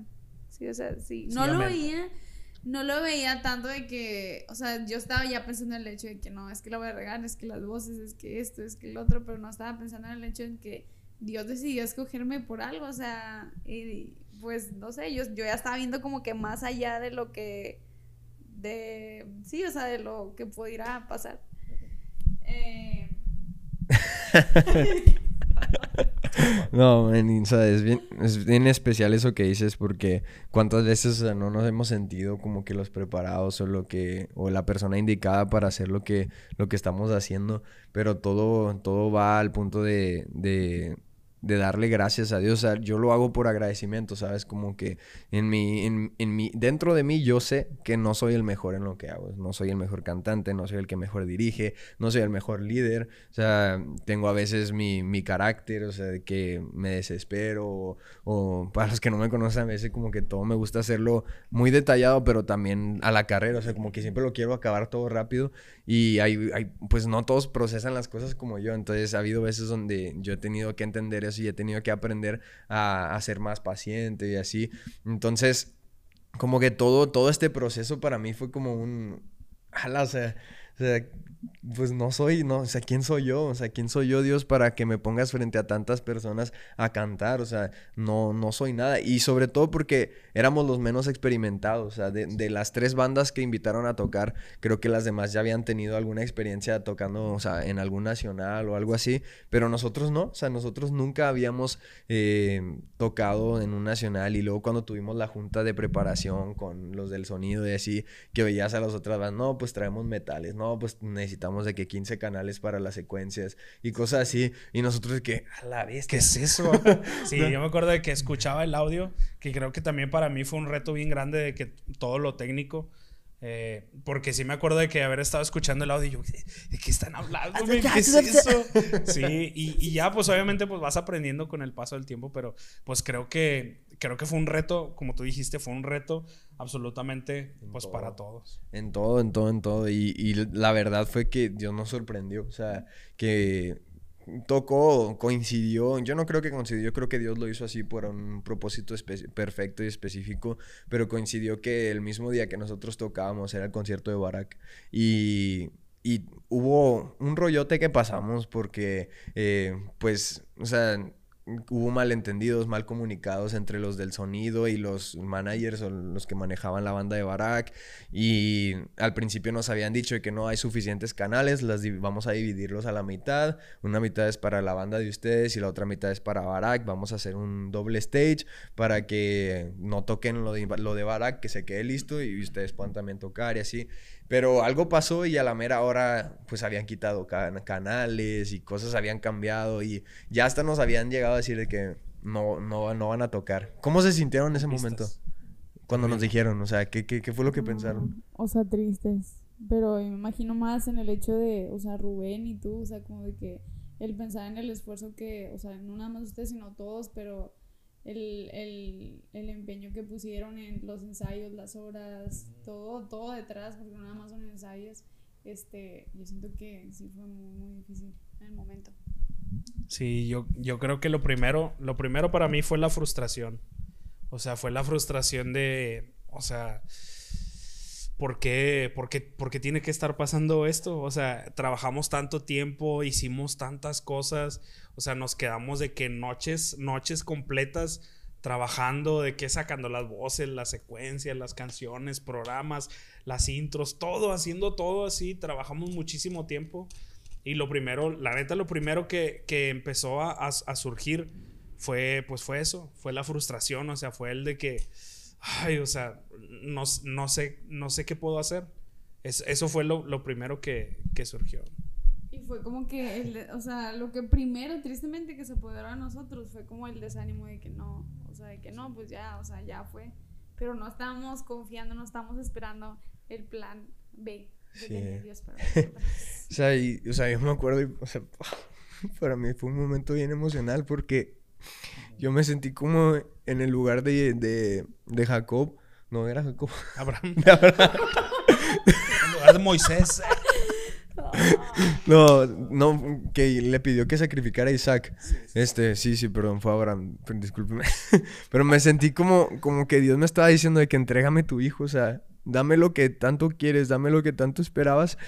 sí, o sea, sí. Sí, No lo veía, no lo veía tanto de que, o sea, yo estaba ya pensando en el hecho de que no, es que la voy a regar, es que las voces, es que esto, es que el otro, pero no estaba pensando en el hecho en que Dios decidió escogerme por algo, o sea, y pues, no sé, yo, yo ya estaba viendo como que más allá de lo que, de, sí, o sea, de lo que pudiera pasar. No, man, o es bien, es bien especial eso que dices porque cuántas veces o sea, no nos hemos sentido como que los preparados o lo que o la persona indicada para hacer lo que lo que estamos haciendo, pero todo todo va al punto de de darle gracias a Dios. O sea, yo lo hago por agradecimiento, ¿sabes? Como que en mi, en, en mi, dentro de mí yo sé que no soy el mejor en lo que hago. No soy el mejor cantante, no soy el que mejor dirige, no soy el mejor líder. O sea, tengo a veces mi, mi carácter, o sea, de que me desespero. O, o para los que no me conocen, a veces como que todo me gusta hacerlo muy detallado, pero también a la carrera. O sea, como que siempre lo quiero acabar todo rápido. Y hay, hay, pues no todos procesan las cosas como yo. Entonces ha habido veces donde yo he tenido que entender y he tenido que aprender a, a ser más paciente y así. Entonces, como que todo, todo este proceso para mí fue como un... O o sea, pues no soy, no, o sea, ¿quién soy yo? O sea, ¿quién soy yo, Dios, para que me pongas frente a tantas personas a cantar? O sea, no, no soy nada. Y sobre todo porque éramos los menos experimentados. O sea, de, de las tres bandas que invitaron a tocar, creo que las demás ya habían tenido alguna experiencia tocando, o sea, en algún nacional o algo así. Pero nosotros no. O sea, nosotros nunca habíamos eh, tocado en un nacional. Y luego cuando tuvimos la junta de preparación con los del sonido y así, que veías a las otras bandas, no, pues traemos metales, no, pues necesitamos de que 15 canales para las secuencias y cosas así. Y nosotros de que, a la vez, ¿Qué es eso? Sí, yo me acuerdo de que escuchaba el audio, que creo que también para mí fue un reto bien grande de que todo lo técnico. Eh, porque sí me acuerdo de que haber estado escuchando el audio y yo, ¿de, qué están hablando? ¿Qué es eso? Sí, y, y ya pues obviamente pues vas aprendiendo con el paso del tiempo, pero pues creo que, creo que fue un reto, como tú dijiste, fue un reto absolutamente pues todo. para todos. En todo, en todo, en todo. Y, y la verdad fue que Dios nos sorprendió. O sea, que tocó, coincidió. Yo no creo que coincidió, yo creo que Dios lo hizo así por un propósito perfecto y específico. Pero coincidió que el mismo día que nosotros tocábamos era el concierto de Barak. Y. Y hubo un rollote que pasamos porque, eh, pues, o sea, hubo malentendidos, mal comunicados entre los del sonido y los managers o los que manejaban la banda de Barak. Y al principio nos habían dicho que no hay suficientes canales, las vamos a dividirlos a la mitad. Una mitad es para la banda de ustedes y la otra mitad es para Barak. Vamos a hacer un doble stage para que no toquen lo de, lo de Barak, que se quede listo y ustedes puedan también tocar y así. Pero algo pasó y a la mera hora pues habían quitado can- canales y cosas habían cambiado y ya hasta nos habían llegado a decir de que no, no, no van a tocar. ¿Cómo se sintieron en ese momento? Cuando nos dijeron, o sea, ¿qué, qué, qué fue lo que pensaron? O sea, tristes. Pero me imagino más en el hecho de, o sea, Rubén y tú, o sea, como de que él pensaba en el esfuerzo que, o sea, no nada más ustedes, sino todos, pero el, el, el empeño que pusieron en los ensayos, las horas, todo, todo detrás, porque no nada más son ensayos. Este, yo siento que sí fue muy, muy difícil en el momento. Sí, yo, yo creo que lo primero, lo primero para mí fue la frustración. O sea, fue la frustración de, o sea, ¿por qué, por, qué, por qué tiene que estar pasando esto? O sea, trabajamos tanto tiempo, hicimos tantas cosas, o sea, nos quedamos de que noches, noches completas trabajando, de que sacando las voces, las secuencias, las canciones, programas, las intros, todo, haciendo todo así, trabajamos muchísimo tiempo. Y lo primero, la neta, lo primero que, que empezó a, a- surgir fue, pues fue eso, fue la frustración, o sea, fue el de que, ay, o sea, no, no sé, no sé qué puedo hacer. Es- eso fue lo, lo primero que, que surgió. Y fue como que, el de- o sea, lo que primero, tristemente, que se apoderó a nosotros fue como el desánimo de que no, o sea, de que no, pues ya, o sea, ya fue. Pero no estábamos confiando, no estábamos esperando el plan B que Sí. tenía Dios para. O sea, y- o sea, yo me acuerdo, y, o sea, para mí fue un momento bien emocional porque yo me sentí como en el lugar de, de, de Jacob. No, era Jacob. Abraham. De Abraham. En lugar de Moisés. No, no, que le pidió que sacrificara a Isaac. Este, sí, sí, perdón, fue Abraham, discúlpeme. Pero me sentí como, como que Dios me estaba diciendo de que entrégame tu hijo, o sea, dame lo que tanto quieres, dame lo que tanto esperabas.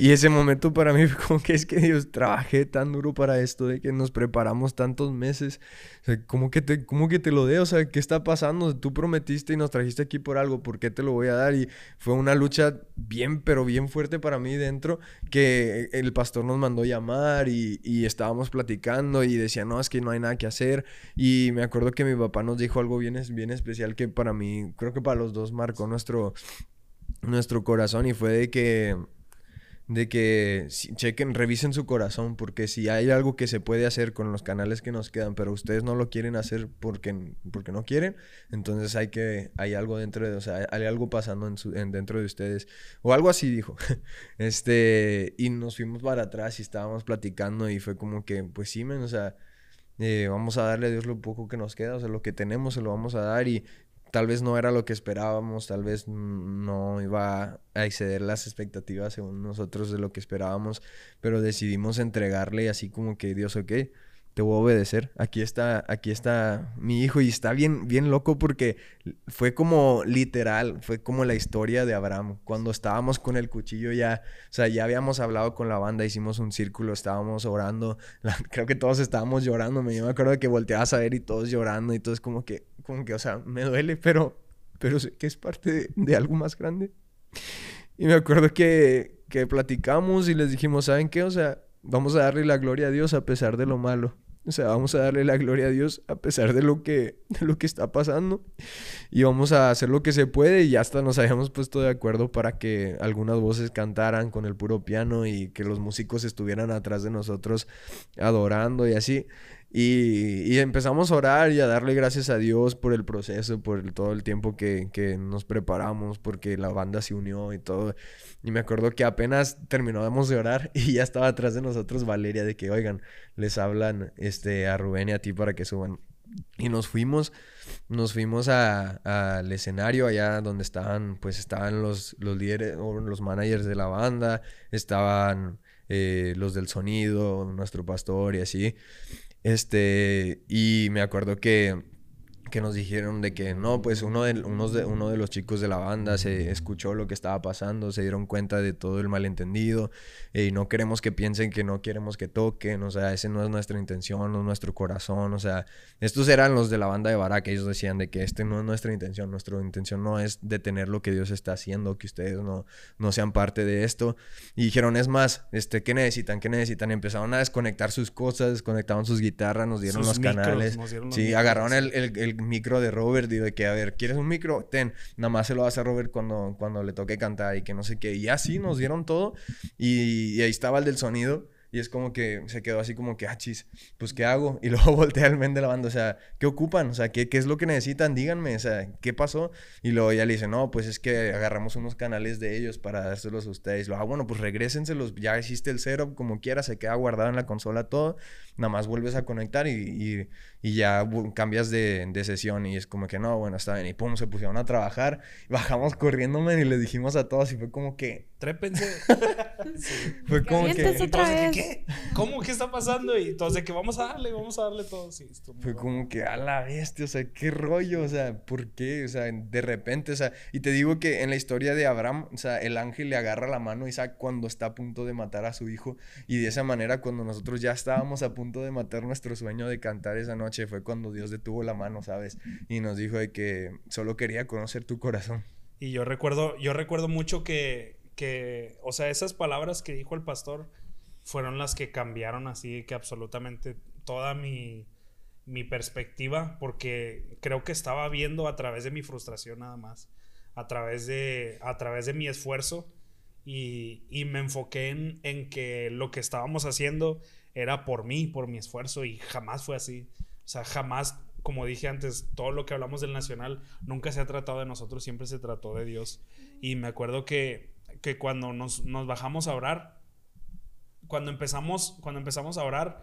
Y ese momento para mí fue como que es que Dios, trabajé tan duro para esto, de que nos preparamos tantos meses. O ¿cómo que te, cómo que te lo dé? O sea, ¿qué está pasando? Tú prometiste y nos trajiste aquí por algo, ¿por qué te lo voy a dar? Y fue una lucha bien, pero bien fuerte para mí dentro, que el pastor nos mandó llamar y, y estábamos platicando y decía, no, es que no hay nada que hacer. Y me acuerdo que mi papá nos dijo algo bien, bien especial que para mí, creo que para los dos marcó nuestro, nuestro corazón y fue de que de que chequen, revisen su corazón, porque si hay algo que se puede hacer con los canales que nos quedan, pero ustedes no lo quieren hacer porque, porque no quieren, entonces hay que, hay algo dentro de, o sea, hay algo pasando en su, en- dentro de ustedes, o algo así dijo, este, y nos fuimos para atrás y estábamos platicando y fue como que, pues sí, men, o sea, eh, vamos a darle a Dios lo poco que nos queda, o sea, lo que tenemos se lo vamos a dar y tal vez no era lo que esperábamos, tal vez no iba a exceder las expectativas según nosotros de lo que esperábamos, pero decidimos entregarle así como que Dios, ok, te voy a obedecer. Aquí está, aquí está mi hijo y está bien, bien loco porque fue como literal, fue como la historia de Abraham. Cuando estábamos con el cuchillo ya, o sea, ya habíamos hablado con la banda, hicimos un círculo, estábamos orando, creo que todos estábamos llorando, yo me acuerdo que volteabas a ver y todos llorando y todo es como que, como que, o sea, me duele, pero, pero sé que es parte de, de algo más grande. Y me acuerdo que, que platicamos y les dijimos, ¿saben qué? O sea, vamos a darle la gloria a Dios a pesar de lo malo. O sea, vamos a darle la gloria a Dios a pesar de lo que, de lo que está pasando. Y vamos a hacer lo que se puede. Y hasta nos habíamos puesto de acuerdo para que algunas voces cantaran con el puro piano y que los músicos estuvieran atrás de nosotros adorando y así. Y, y empezamos a orar y a darle gracias a Dios por el proceso, por el- todo el tiempo que, que nos preparamos, porque la banda se unió y todo. Y me acuerdo que apenas terminamos de orar y ya estaba atrás de nosotros Valeria de que, oigan, les hablan este, a Rubén y a ti para que suban. Y nos fuimos, nos fuimos al escenario allá donde estaban, pues estaban los, los líderes o los managers de la banda, estaban eh, los del sonido, nuestro pastor y así. Este, y me acuerdo que, que nos dijeron de que no, pues uno de, unos de, uno de los chicos de la banda se escuchó lo que estaba pasando, se dieron cuenta de todo el malentendido eh, y no queremos que piensen que no queremos que toquen, o sea, ese no es nuestra intención, no es nuestro corazón, o sea, estos eran los de la banda de Barak, ellos decían de que este no es nuestra intención, nuestra intención no es detener lo que Dios está haciendo, que ustedes no, no sean parte de esto. Y dijeron, es más, este, ¿qué necesitan? ¿Qué necesitan? Empezaron a desconectar sus cosas, desconectaron sus guitarras, nos dieron Sus los micros, canales. dieron los Sí, micros. agarraron el, el- el micro de Robert y de que, a ver, ¿quieres un micro? Ten, nada más se lo vas a Robert cuando, cuando le toque cantar y que no sé qué. Y así nos dieron todo y ahí estaba el del sonido. Y es como que se quedó así como que, ah, chis, pues ¿qué hago? Y luego voltea el men de la banda, o sea, ¿qué ocupan? O sea, ¿qué, ¿qué es lo que necesitan? Díganme, o sea, ¿qué pasó? Y luego ella le dice, no, pues es que agarramos unos canales de ellos para dárselos a ustedes. Y luego, ah, bueno, pues regrésenselos, ya hiciste el setup como quieras, se queda guardado en la consola todo, nada más vuelves a conectar y, y, y ya cambias de, de sesión. Y es como que, no, bueno, está bien. Y pum, se pusieron a trabajar, bajamos corriendo, men, y les dijimos a todos y fue como que, Trépense. fue como que... Aviéntese ¿Cómo? ¿Qué está pasando? Y de que vamos a darle, vamos a darle todo. Sí, Fue bueno. como que a la bestia, o sea, qué rollo, o sea, ¿por qué? O sea, de repente, o sea, y te digo que en la historia de Abraham, o sea, el ángel le agarra la mano a Isaac cuando está a punto de matar a su hijo, y de esa manera, cuando nosotros ya estábamos a punto de matar nuestro sueño de cantar esa noche, fue cuando Dios detuvo la mano, ¿sabes? Y nos dijo de que solo quería conocer tu corazón. Y yo recuerdo, yo recuerdo mucho que, que, o sea, esas palabras que dijo el pastor fueron las que cambiaron así que absolutamente toda mi, mi perspectiva, porque creo que estaba viendo a través de mi frustración nada más, a través de, a través de mi esfuerzo y, y me enfoqué en, en que lo que estábamos haciendo era por mí, por mi esfuerzo y jamás fue así. O sea, jamás, como dije antes, todo lo que hablamos del Nacional nunca se ha tratado de nosotros, siempre se trató de Dios. Y me acuerdo que, que cuando nos, nos bajamos a orar, cuando empezamos, cuando empezamos a orar,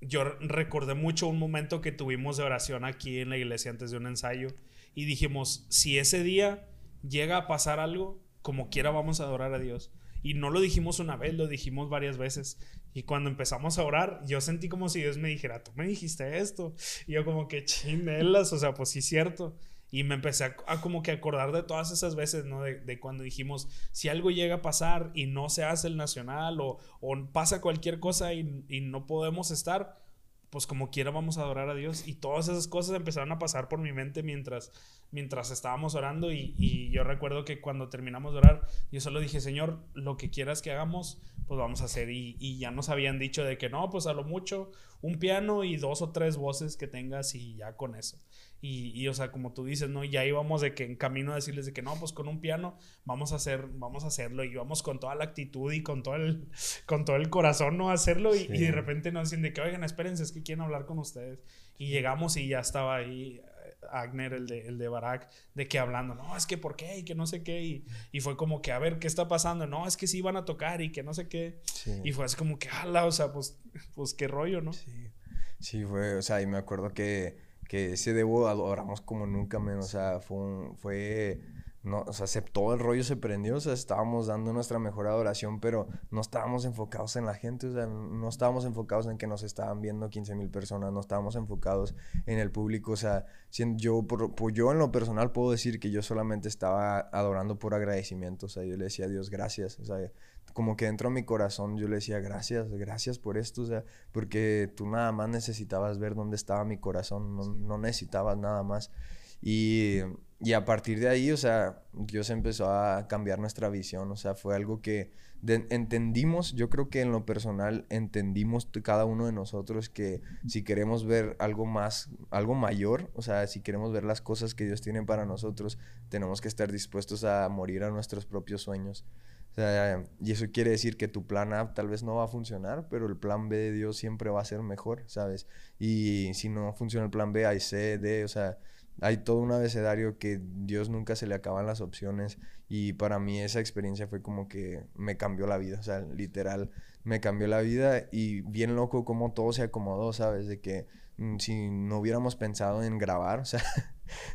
yo recordé mucho un momento que tuvimos de oración aquí en la iglesia antes de un ensayo y dijimos, si ese día llega a pasar algo, como quiera vamos a adorar a Dios. Y no lo dijimos una vez, lo dijimos varias veces. Y cuando empezamos a orar, yo sentí como si Dios me dijera, tú me dijiste esto. Y yo como que chinelas, o sea, pues sí cierto. Y me empecé a, como que acordar de todas esas veces, ¿no? De, cuando dijimos, si algo llega a pasar y no se hace el nacional o, pasa cualquier cosa y, no podemos estar, pues como quiera vamos a adorar a Dios. Y todas esas cosas empezaron a pasar por mi mente mientras, mientras estábamos orando. Y, y yo recuerdo que cuando terminamos de orar, yo solo dije, Señor, lo que quieras que hagamos, pues vamos a hacer. Y, y ya nos habían dicho de que no, pues a lo mucho un piano y dos o tres voces que tengas y ya con eso. Y, y, o sea, como tú dices, ¿no? Ya íbamos de que en camino a decirles de que no, pues con un piano vamos a hacer, vamos a hacerlo. Y vamos con toda la actitud y con todo el, con todo el corazón, ¿no? A hacerlo. Y, y de repente nos dicen de que, oigan, espérense, es que quieren hablar con ustedes. Y llegamos y ya estaba ahí eh, Agner, el de, el de Barak, de que hablando, no, es que por qué y que no sé qué. Y, y fue como que, a ver, ¿qué está pasando? No, es que sí van a tocar y que no sé qué. Sí. Y fue así como que, ala, o sea, pues, pues qué rollo, ¿no? Sí, sí, fue, o sea, y me acuerdo que, que ese debo adoramos como nunca, men, o sea, fue, un- fue, no, o sea, se, todo el rollo se prendió, o sea, estábamos dando nuestra mejor adoración, pero no estábamos enfocados en la gente, o sea, no estábamos enfocados en que nos estaban viendo 15 mil personas, no estábamos enfocados en el público, o sea, sien- yo, por, por- yo en lo personal puedo decir que yo solamente estaba adorando por agradecimiento, o sea, yo le decía a Dios gracias, o sea, como que dentro de mi corazón yo le decía gracias, gracias por esto, o sea, porque tú nada más necesitabas ver dónde estaba mi corazón, no, no necesitabas nada más. Y, y a partir de ahí, o sea, Dios empezó a cambiar nuestra visión, o sea, fue algo que de- entendimos, yo creo que en lo personal entendimos cada uno de nosotros que si queremos ver algo más, algo mayor, o sea, si queremos ver las cosas que Dios tiene para nosotros, tenemos que estar dispuestos a morir a nuestros propios sueños. Sea, y eso quiere decir que tu plan A tal vez no va a funcionar, pero el plan B de Dios siempre va a ser mejor, ¿sabes? Y si no funciona el plan B, hay C, D, o sea, hay todo un abecedario que Dios nunca se le acaban las opciones. Y para mí esa experiencia fue como que me cambió la vida, o sea, literal, me cambió la vida y bien loco como todo se acomodó, ¿sabes? De que mm, si no hubiéramos pensado en grabar, o sea,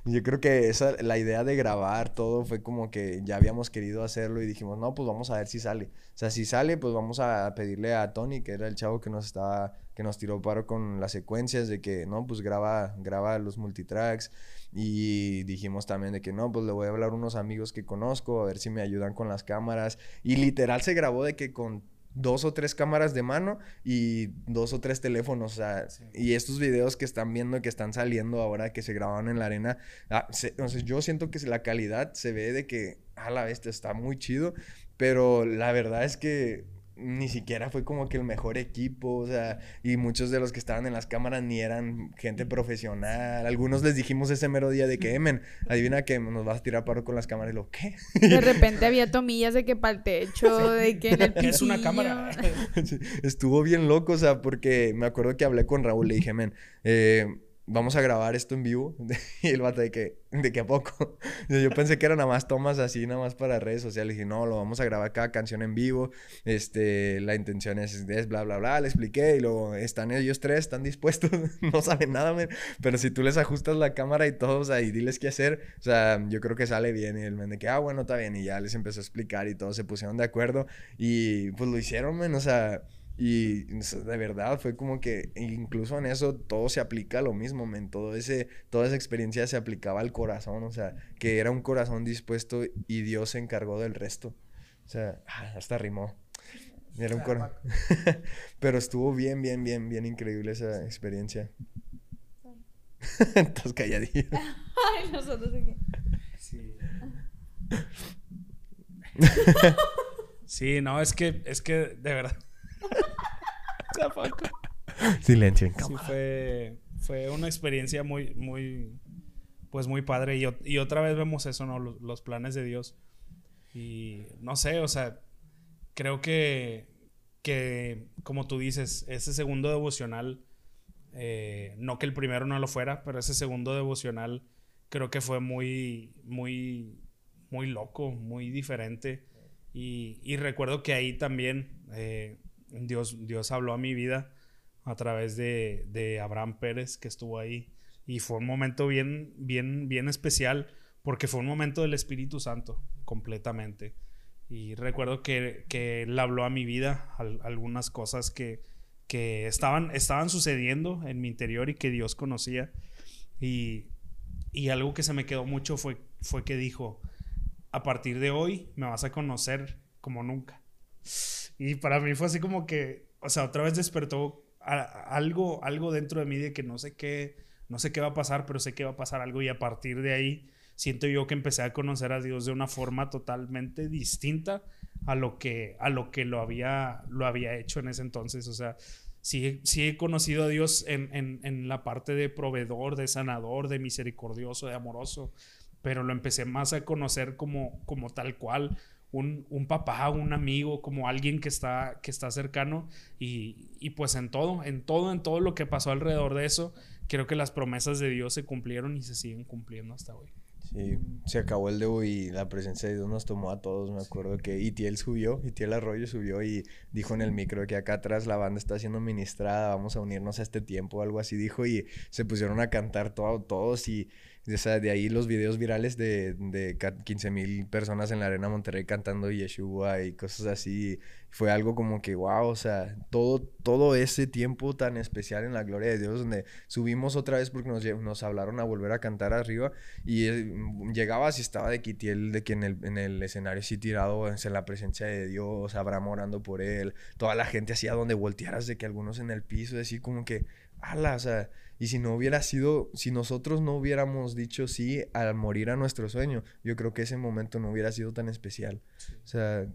yo creo que esa, la idea de grabar todo fue como que ya habíamos querido hacerlo y dijimos, no, pues vamos a ver si sale. O sea, si sale, pues vamos a pedirle a Tony, que era el chavo que nos estaba, que nos tiró paro con las secuencias, de que, no, pues graba, graba los multitracks. Y dijimos también de que, no, pues le voy a hablar a unos amigos que conozco, a ver si me ayudan con las cámaras. Y literal se grabó de que con dos o tres cámaras de mano y dos o tres teléfonos, o sea, Sí. y estos videos que están viendo que están saliendo ahora que se grabaron en la arena, ah, se- sea, yo siento que la calidad se ve de que a la bestia está muy chido, pero la verdad es que ni siquiera fue como que el mejor equipo, o sea, y muchos de los que estaban en las cámaras ni eran gente profesional. Algunos les dijimos ese mero día de que, Emen, adivina que nos vas a tirar paro con las cámaras y lo, ¿qué? De repente había tomillas de que para el techo, de que en el pisillo. Es una cámara. Estuvo bien loco, o sea, porque me acuerdo que hablé con Raúl, le dije, men, eh, vamos a grabar esto en vivo. y el vato de que, ¿de qué a poco? Y yo pensé que eran nada más tomas así, nada más para redes sociales. Le dije, no, lo vamos a grabar cada canción en vivo. Este, la intención es, es bla, bla, bla. Le expliqué y luego están ellos tres, están dispuestos. no saben nada, men. Pero si tú les ajustas la cámara y todo, o sea, y diles qué hacer, o sea, yo creo que sale bien. Y el men de que, ah, bueno, está bien. Y ya les empezó a explicar y todos se pusieron de acuerdo. Y pues lo hicieron, men, o sea Y de verdad fue como que incluso en eso todo se aplica a lo mismo, men. Todo ese, toda esa experiencia se aplicaba al corazón, o sea, que era un corazón dispuesto y Dios se encargó del resto. O sea, ah, hasta rimó. Era un corazón. Pero estuvo bien, bien, bien, bien increíble esa experiencia. Estás calladito. Ay, nosotros aquí. Sí. sí, no, es que, es que de verdad. Silencio en Sí, cámara. fue, fue una experiencia muy, muy, pues muy padre. Y, y otra vez vemos eso, ¿no? Los, los planes de Dios. Y no sé, o sea, creo que, que como tú dices, ese segundo devocional, eh, no que el primero no lo fuera, pero ese segundo devocional creo que fue muy, muy, muy loco, muy diferente. Y, y recuerdo que ahí también eh, Dios, Dios habló a mi vida a través de, de Abraham Pérez, que estuvo ahí. Y fue un momento bien, bien, bien especial, porque fue un momento del Espíritu Santo, completamente. Y recuerdo que, que él habló a mi vida al- algunas cosas que, que estaban, estaban sucediendo en mi interior y que Dios conocía. Y, y algo que se me quedó mucho fue, fue que dijo, a partir de hoy me vas a conocer como nunca. Y para mí fue así como que, o sea, otra vez despertó algo, algo dentro de mí de que no sé qué, no sé qué va a pasar, pero sé que va a pasar algo y a partir de ahí siento yo que empecé a conocer a Dios de una forma totalmente distinta a lo que, a lo, que lo, había, lo había hecho en ese entonces. O sea, sí, sí he conocido a Dios en, en, en la parte de proveedor, de sanador, de misericordioso, de amoroso, pero lo empecé más a conocer como, como tal cual, un, un papá, un amigo, como alguien que está, que está cercano y, y pues en todo, en todo, en todo lo que pasó alrededor de eso, creo que las promesas de Dios se cumplieron y se siguen cumpliendo hasta hoy. Sí, se acabó el Devo y la presencia de Dios nos tomó a todos. Me acuerdo que Itiel subió, Itiel Arroyo subió y dijo en el micro que acá atrás la banda está siendo ministrada, vamos a unirnos a este tiempo, algo así dijo y se pusieron a cantar todo- todos y o de ahí los videos virales de, de 15 mil personas en la Arena Monterrey cantando Yeshua y cosas así. Fue algo como que, wow, o sea, todo, todo ese tiempo tan especial en la gloria de Dios donde subimos otra vez porque nos, nos hablaron a volver a cantar arriba y eh, llegabas y estaba de Kitiel, de que en el, en el escenario así tirado, en la presencia de Dios, Abraham orando por él, toda la gente así a donde voltearas, de que algunos en el piso, así como que, ala, o sea, y si no hubiera sido, si nosotros no hubiéramos dicho sí al morir a nuestro sueño, yo creo que ese momento no hubiera sido tan especial. O sea,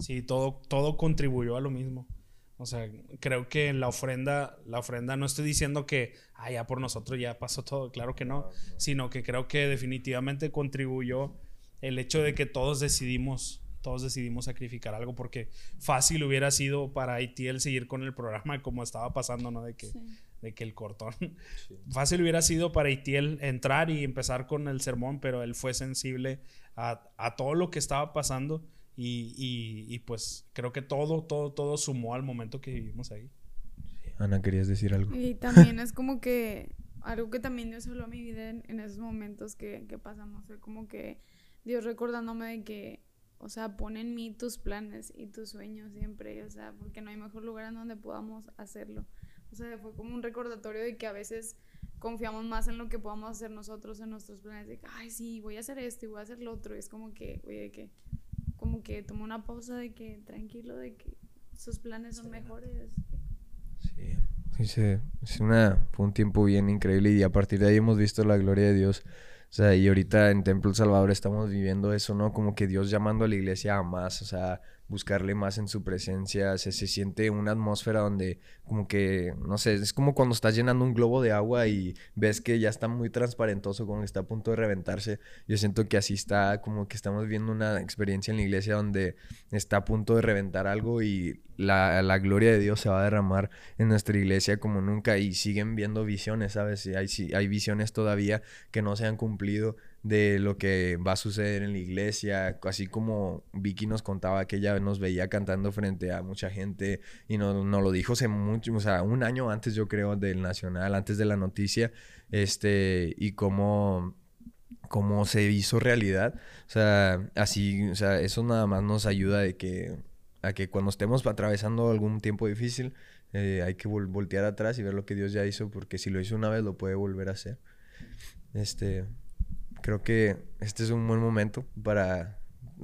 Sí, todo, todo contribuyó a lo mismo. O sea, creo que la ofrenda, la ofrenda, no estoy diciendo que, ah, ya por nosotros ya pasó todo, claro que no, sino que creo que definitivamente contribuyó el hecho de que todos decidimos, todos decidimos sacrificar algo, porque fácil hubiera sido para Haití el seguir con el programa como estaba pasando, ¿no? De que, de que el cortón. Fácil hubiera sido para Itiel entrar y empezar con el sermón, pero él fue sensible a, a todo lo que estaba pasando y, y- y, pues creo que todo, todo, todo sumó al momento que vivimos ahí. Ana, ¿querías decir algo? Y también es como que algo que también Dios habló a mi vida en, en esos momentos que, que pasamos. Fue como que Dios recordándome de que, o sea, pon en mí tus planes y tus sueños siempre, o sea, porque no hay mejor lugar en donde podamos hacerlo. O sea, fue como un recordatorio de que a veces confiamos más en lo que podamos hacer nosotros, en nuestros planes, de que, ay, sí, voy a hacer esto y voy a hacer lo otro. Y es como que, oye, que, como que toma una pausa de que, tranquilo, de que sus planes son mejores. Sí, sí, se- es una, fue un tiempo bien increíble y a partir de ahí hemos visto la gloria de Dios. O sea, y ahorita en Templo El Salvador estamos viviendo eso, ¿no? Como que Dios llamando a la iglesia a más, o sea, buscarle más en su presencia. Se, se siente una atmósfera donde como que, no sé, es como cuando estás llenando un globo de agua y ves que ya está muy transparentoso, como que está a punto de reventarse. Yo siento que así está, como que estamos viendo una experiencia en la iglesia donde está a punto de reventar algo y la, la gloria de Dios se va a derramar en nuestra iglesia como nunca y siguen viendo visiones, ¿sabes? Hay, hay visiones todavía que no se han cumplido de lo que va a suceder en la iglesia, así como Vicky nos contaba que ella nos veía cantando frente a mucha gente y nos, nos lo dijo hace mucho, o sea, un año antes yo creo del Nacional, antes de la noticia, este, y cómo cómo se hizo realidad. O sea, así, o sea, eso nada más nos ayuda de que a que cuando estemos atravesando algún tiempo difícil, eh, hay que vol- voltear atrás y ver lo que Dios ya hizo, porque si lo hizo una vez, lo puede volver a hacer. Este, creo que este es un buen momento para...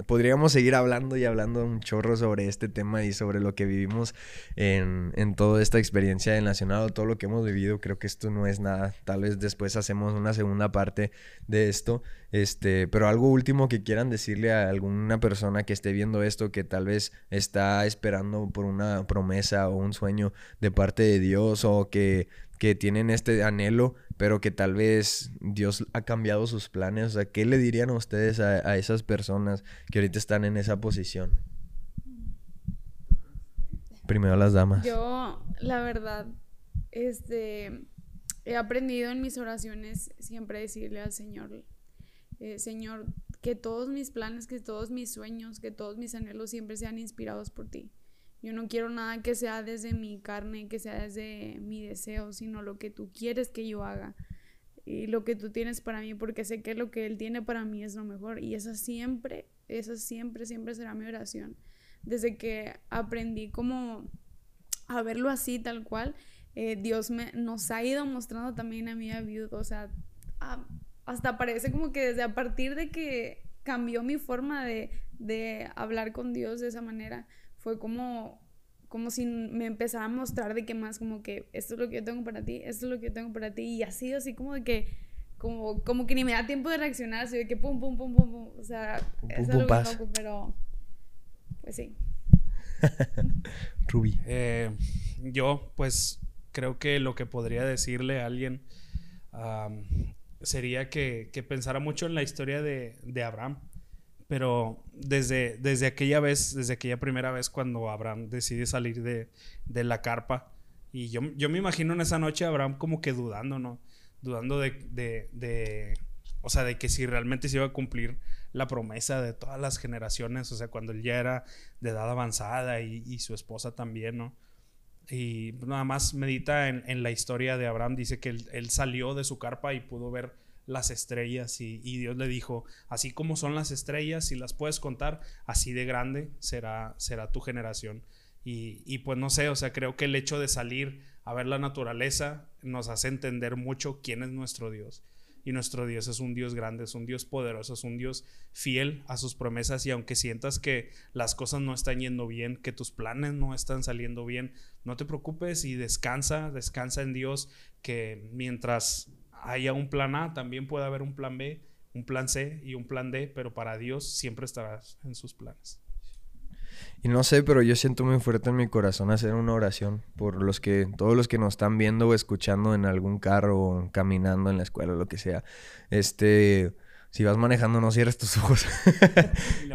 Podríamos seguir hablando y hablando un chorro sobre este tema y sobre lo que vivimos en, en toda esta experiencia del Nacional, todo lo que hemos vivido. Creo que esto no es nada. Tal vez después hacemos una segunda parte de esto. Este, pero algo último que quieran decirle a alguna persona que esté viendo esto, que tal vez está esperando por una promesa o un sueño de parte de Dios o que, que tienen este anhelo, pero que tal vez Dios ha cambiado sus planes. O sea, ¿qué le dirían ustedes a, a esas personas que ahorita están en esa posición? Primero las damas. Yo, la verdad, este, he aprendido en mis oraciones siempre decirle al Señor, eh, Señor, que todos mis planes, que todos mis sueños, que todos mis anhelos siempre sean inspirados por ti. Yo no quiero nada que sea desde mi carne, que sea desde mi deseo, sino lo que tú quieres que yo haga y lo que tú tienes para mí, porque sé que lo que Él tiene para mí es lo mejor. Y esa siempre, esa siempre, siempre será mi oración. Desde que aprendí como a verlo así, tal cual, eh, Dios me, nos ha ido mostrando también a mí a viudo, o sea, hasta parece como que desde a partir de que cambió mi forma de, de hablar con Dios de esa manera, fue como, como si me empezara a mostrar de que más como que esto es lo que yo tengo para ti, esto es lo que yo tengo para ti, y así, así como de que, como, como que ni me da tiempo de reaccionar, así de que pum, pum, pum, pum, pum, o sea, Pum, es pum, algo pum, loco, pero, pues sí. Ruby. Eh, yo, pues, creo que lo que podría decirle a alguien am, sería que, que pensara mucho en la historia de, de Abraham. Pero desde, desde aquella vez, desde aquella primera vez cuando Abraham decide salir de, de la carpa, y yo, yo me imagino en esa noche a Abraham como que dudando, ¿no? Dudando de, de, de, o sea, de que si realmente se iba a cumplir la promesa de todas las generaciones, o sea, cuando él ya era de edad avanzada y, y su esposa también, ¿no? Y nada más medita en, en la historia de Abraham, dice que él, él salió de su carpa y pudo ver las estrellas y, Dios le dijo, así como son las estrellas, si las puedes contar, así de grande será, será tu generación. Y, y pues no sé, o sea, creo que el hecho de salir a ver la naturaleza nos hace entender mucho quién es nuestro Dios. Y nuestro Dios es un Dios grande, es un Dios poderoso, es un Dios fiel a sus promesas. Y aunque sientas que las cosas no están yendo bien, que tus planes no están saliendo bien, no te preocupes y descansa, descansa en Dios, que mientras haya un plan A, también puede haber un plan B, un plan C y un plan D, pero para Dios siempre estarás en sus planes. Y no sé, pero yo siento muy fuerte en mi corazón hacer una oración por los que, todos los que nos están viendo o escuchando en algún carro o caminando en la escuela lo que sea. Este, si vas manejando, no cierres tus ojos.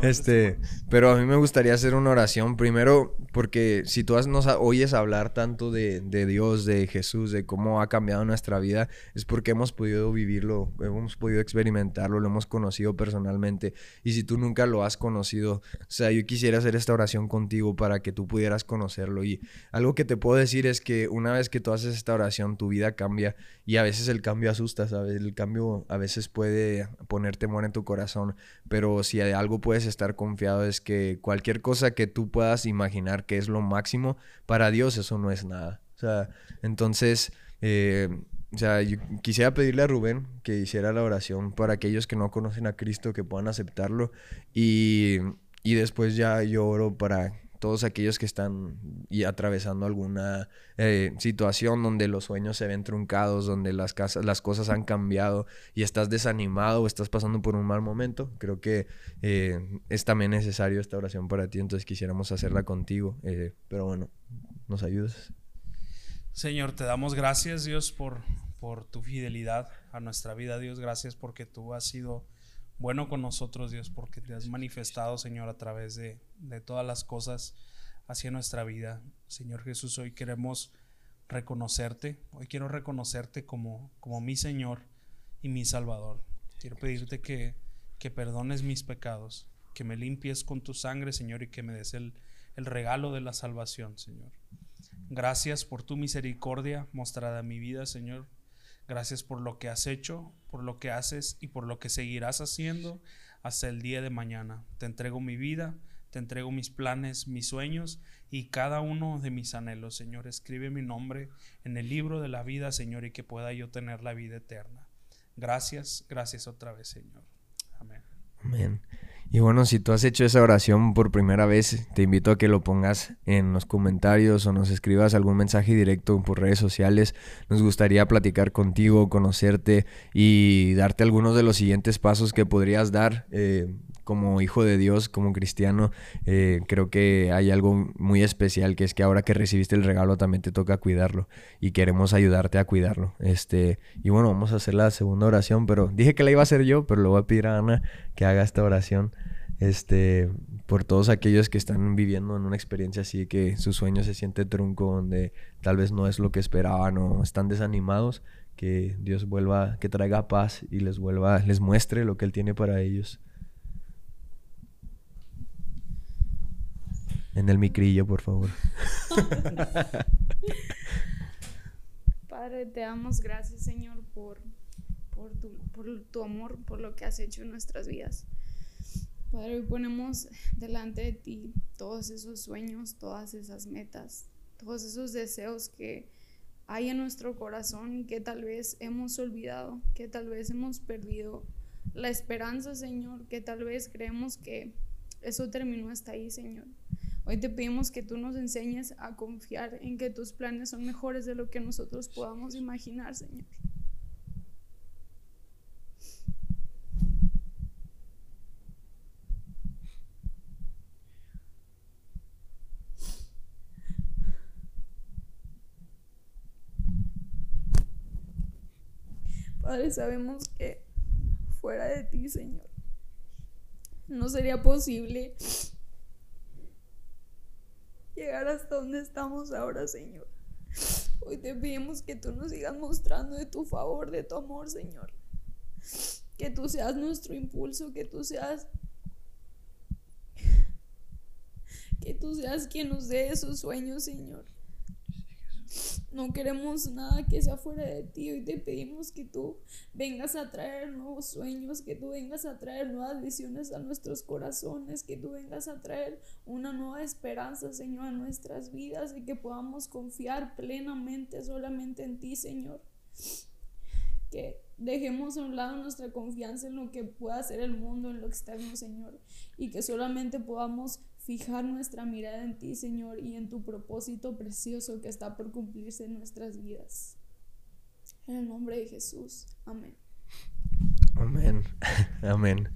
este, pero a mí me gustaría hacer una oración primero porque si tú has- nos oyes hablar tanto de, de Dios, de Jesús, de cómo ha cambiado nuestra vida, es porque hemos podido vivirlo, hemos podido experimentarlo, lo hemos conocido personalmente. Y si tú nunca lo has conocido, o sea, yo quisiera hacer esta oración contigo para que tú pudieras conocerlo. Y algo que te puedo decir es que una vez que tú haces esta oración, tu vida cambia. Y a veces el cambio asusta, ¿sabes? El cambio a veces puede poner temor en tu corazón. Pero si hay algo puedes estar confiado es que cualquier cosa que tú puedas imaginar que es lo máximo, para Dios eso no es nada. O sea, entonces... eh, o sea, yo quisiera pedirle a Rubén que hiciera la oración para aquellos que no conocen a Cristo, que puedan aceptarlo. Y, y después ya yo oro para todos aquellos que están y atravesando alguna eh, situación donde los sueños se ven truncados, donde las, casas, las cosas han cambiado y estás desanimado o estás pasando por un mal momento. Creo que eh, es también necesario esta oración para ti, entonces quisiéramos hacerla contigo. eh, pero bueno, ¿nos ayudas? Señor, te damos gracias, Dios, por, por tu fidelidad a nuestra vida, Dios. Gracias porque tú has sido bueno con nosotros, Dios, porque te has manifestado, Señor, a través de, de todas las cosas hacia nuestra vida. Señor Jesús, hoy queremos reconocerte. Hoy quiero reconocerte como, como mi Señor y mi Salvador. Quiero pedirte que, que perdones mis pecados, que me limpies con tu sangre, Señor, y que me des el, el regalo de la salvación, Señor. Gracias por tu misericordia mostrada en mi vida, Señor. Gracias por lo que has hecho, por lo que haces y por lo que seguirás haciendo hasta el día de mañana. Te entrego mi vida, Te entrego mis planes, mis sueños y cada uno de mis anhelos, Señor. Escribe mi nombre en el libro de la vida, Señor, y que pueda yo tener la vida eterna. Gracias, gracias otra vez, Señor. Amén. Amén. Y bueno, si tú has hecho esa oración por primera vez, te invito a que lo pongas en los comentarios o nos escribas algún mensaje directo por redes sociales. Nos gustaría platicar contigo, conocerte y darte algunos de los siguientes pasos que podrías dar. Eh, como hijo de Dios, como cristiano, eh, creo que hay algo muy especial que es que ahora que recibiste el regalo también te toca cuidarlo y queremos ayudarte a cuidarlo. Este, y bueno, vamos a hacer la segunda oración, pero dije que la iba a hacer yo, pero le voy a pedir a Ana que haga esta oración. Este, por todos aquellos que están viviendo en una experiencia así que su sueño se siente trunco, donde tal vez no es lo que esperaban o están desanimados, que Dios vuelva, que traiga paz y les vuelva, les muestre lo que Él tiene para ellos. En el micrillo, por favor. Padre, te damos gracias, Señor, por, por, tu, por tu amor, por lo que has hecho en nuestras vidas. Padre, hoy ponemos delante de ti todos esos sueños, todas esas metas, todos esos deseos que hay en nuestro corazón y que tal vez hemos olvidado, que tal vez hemos perdido la esperanza, Señor, que tal vez creemos que eso terminó hasta ahí, Señor. Hoy te pedimos que tú nos enseñes a confiar en que tus planes son mejores de lo que nosotros podamos imaginar, Señor. Padre, sabemos que fuera de ti, Señor, no sería posible llegar hasta donde estamos ahora, Señor. Hoy te pedimos que tú nos sigas mostrando de tu favor, de tu amor, Señor. Que tú seas nuestro impulso, que tú seas que tú seas quien nos dé esos sueños, Señor. No queremos nada que sea fuera de ti. Hoy te pedimos que tú vengas a traer nuevos sueños, que tú vengas a traer nuevas visiones a nuestros corazones, que tú vengas a traer una nueva esperanza, Señor, a nuestras vidas y que podamos confiar plenamente solamente en ti, Señor. Que dejemos a un lado nuestra confianza en lo que pueda hacer el mundo, en lo externo, Señor, y que solamente podamos fijar nuestra mirada en ti, Señor, y en tu propósito precioso que está por cumplirse en nuestras vidas. En el nombre de Jesús. Amén. Amén. Amén.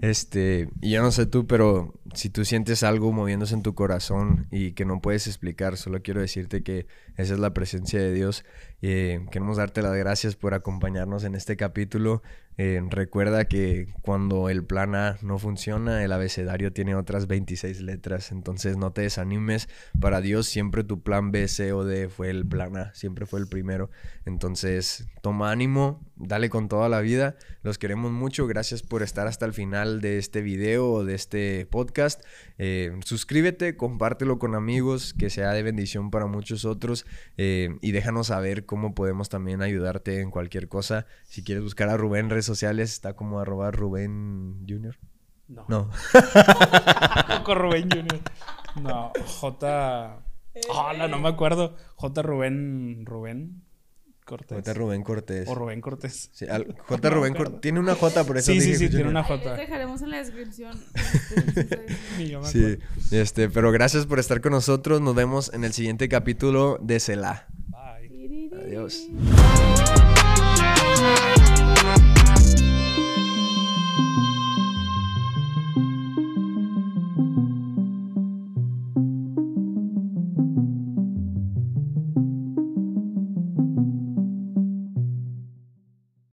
Este, yo no sé tú, pero si tú sientes algo moviéndose en tu corazón y que no puedes explicar, solo quiero decirte que esa es la presencia de Dios. Eh, queremos darte las gracias por acompañarnos en este capítulo. Eh, recuerda que cuando el plan A no funciona, el abecedario tiene otras 26 letras, entonces no te desanimes. Para Dios siempre tu plan B, C o D fue el plan A, siempre fue el primero. Entonces toma ánimo, dale con toda la vida. Los queremos mucho, gracias por estar hasta el final de este video o de este podcast. Eh, suscríbete, compártelo con amigos, que sea de bendición para muchos otros y déjanos saber cómo podemos también ayudarte en cualquier cosa. Si quieres buscar a Rubén en redes sociales, está como arroba Rubén Junior. No. No. Poco Rubén Junior. No, J. Hola, no me acuerdo. J. Rubén. Rubén Cortés. J. Rubén Cortés. O Rubén Cortés. Sí, al- J. Rubén Cortés. Tiene una J, por eso Sí, sí, dije sí, tiene Junior. una J. dejaremos en la descripción. Sí, este, pero gracias por estar con nosotros. Nos vemos en el siguiente capítulo de Selah. Adiós.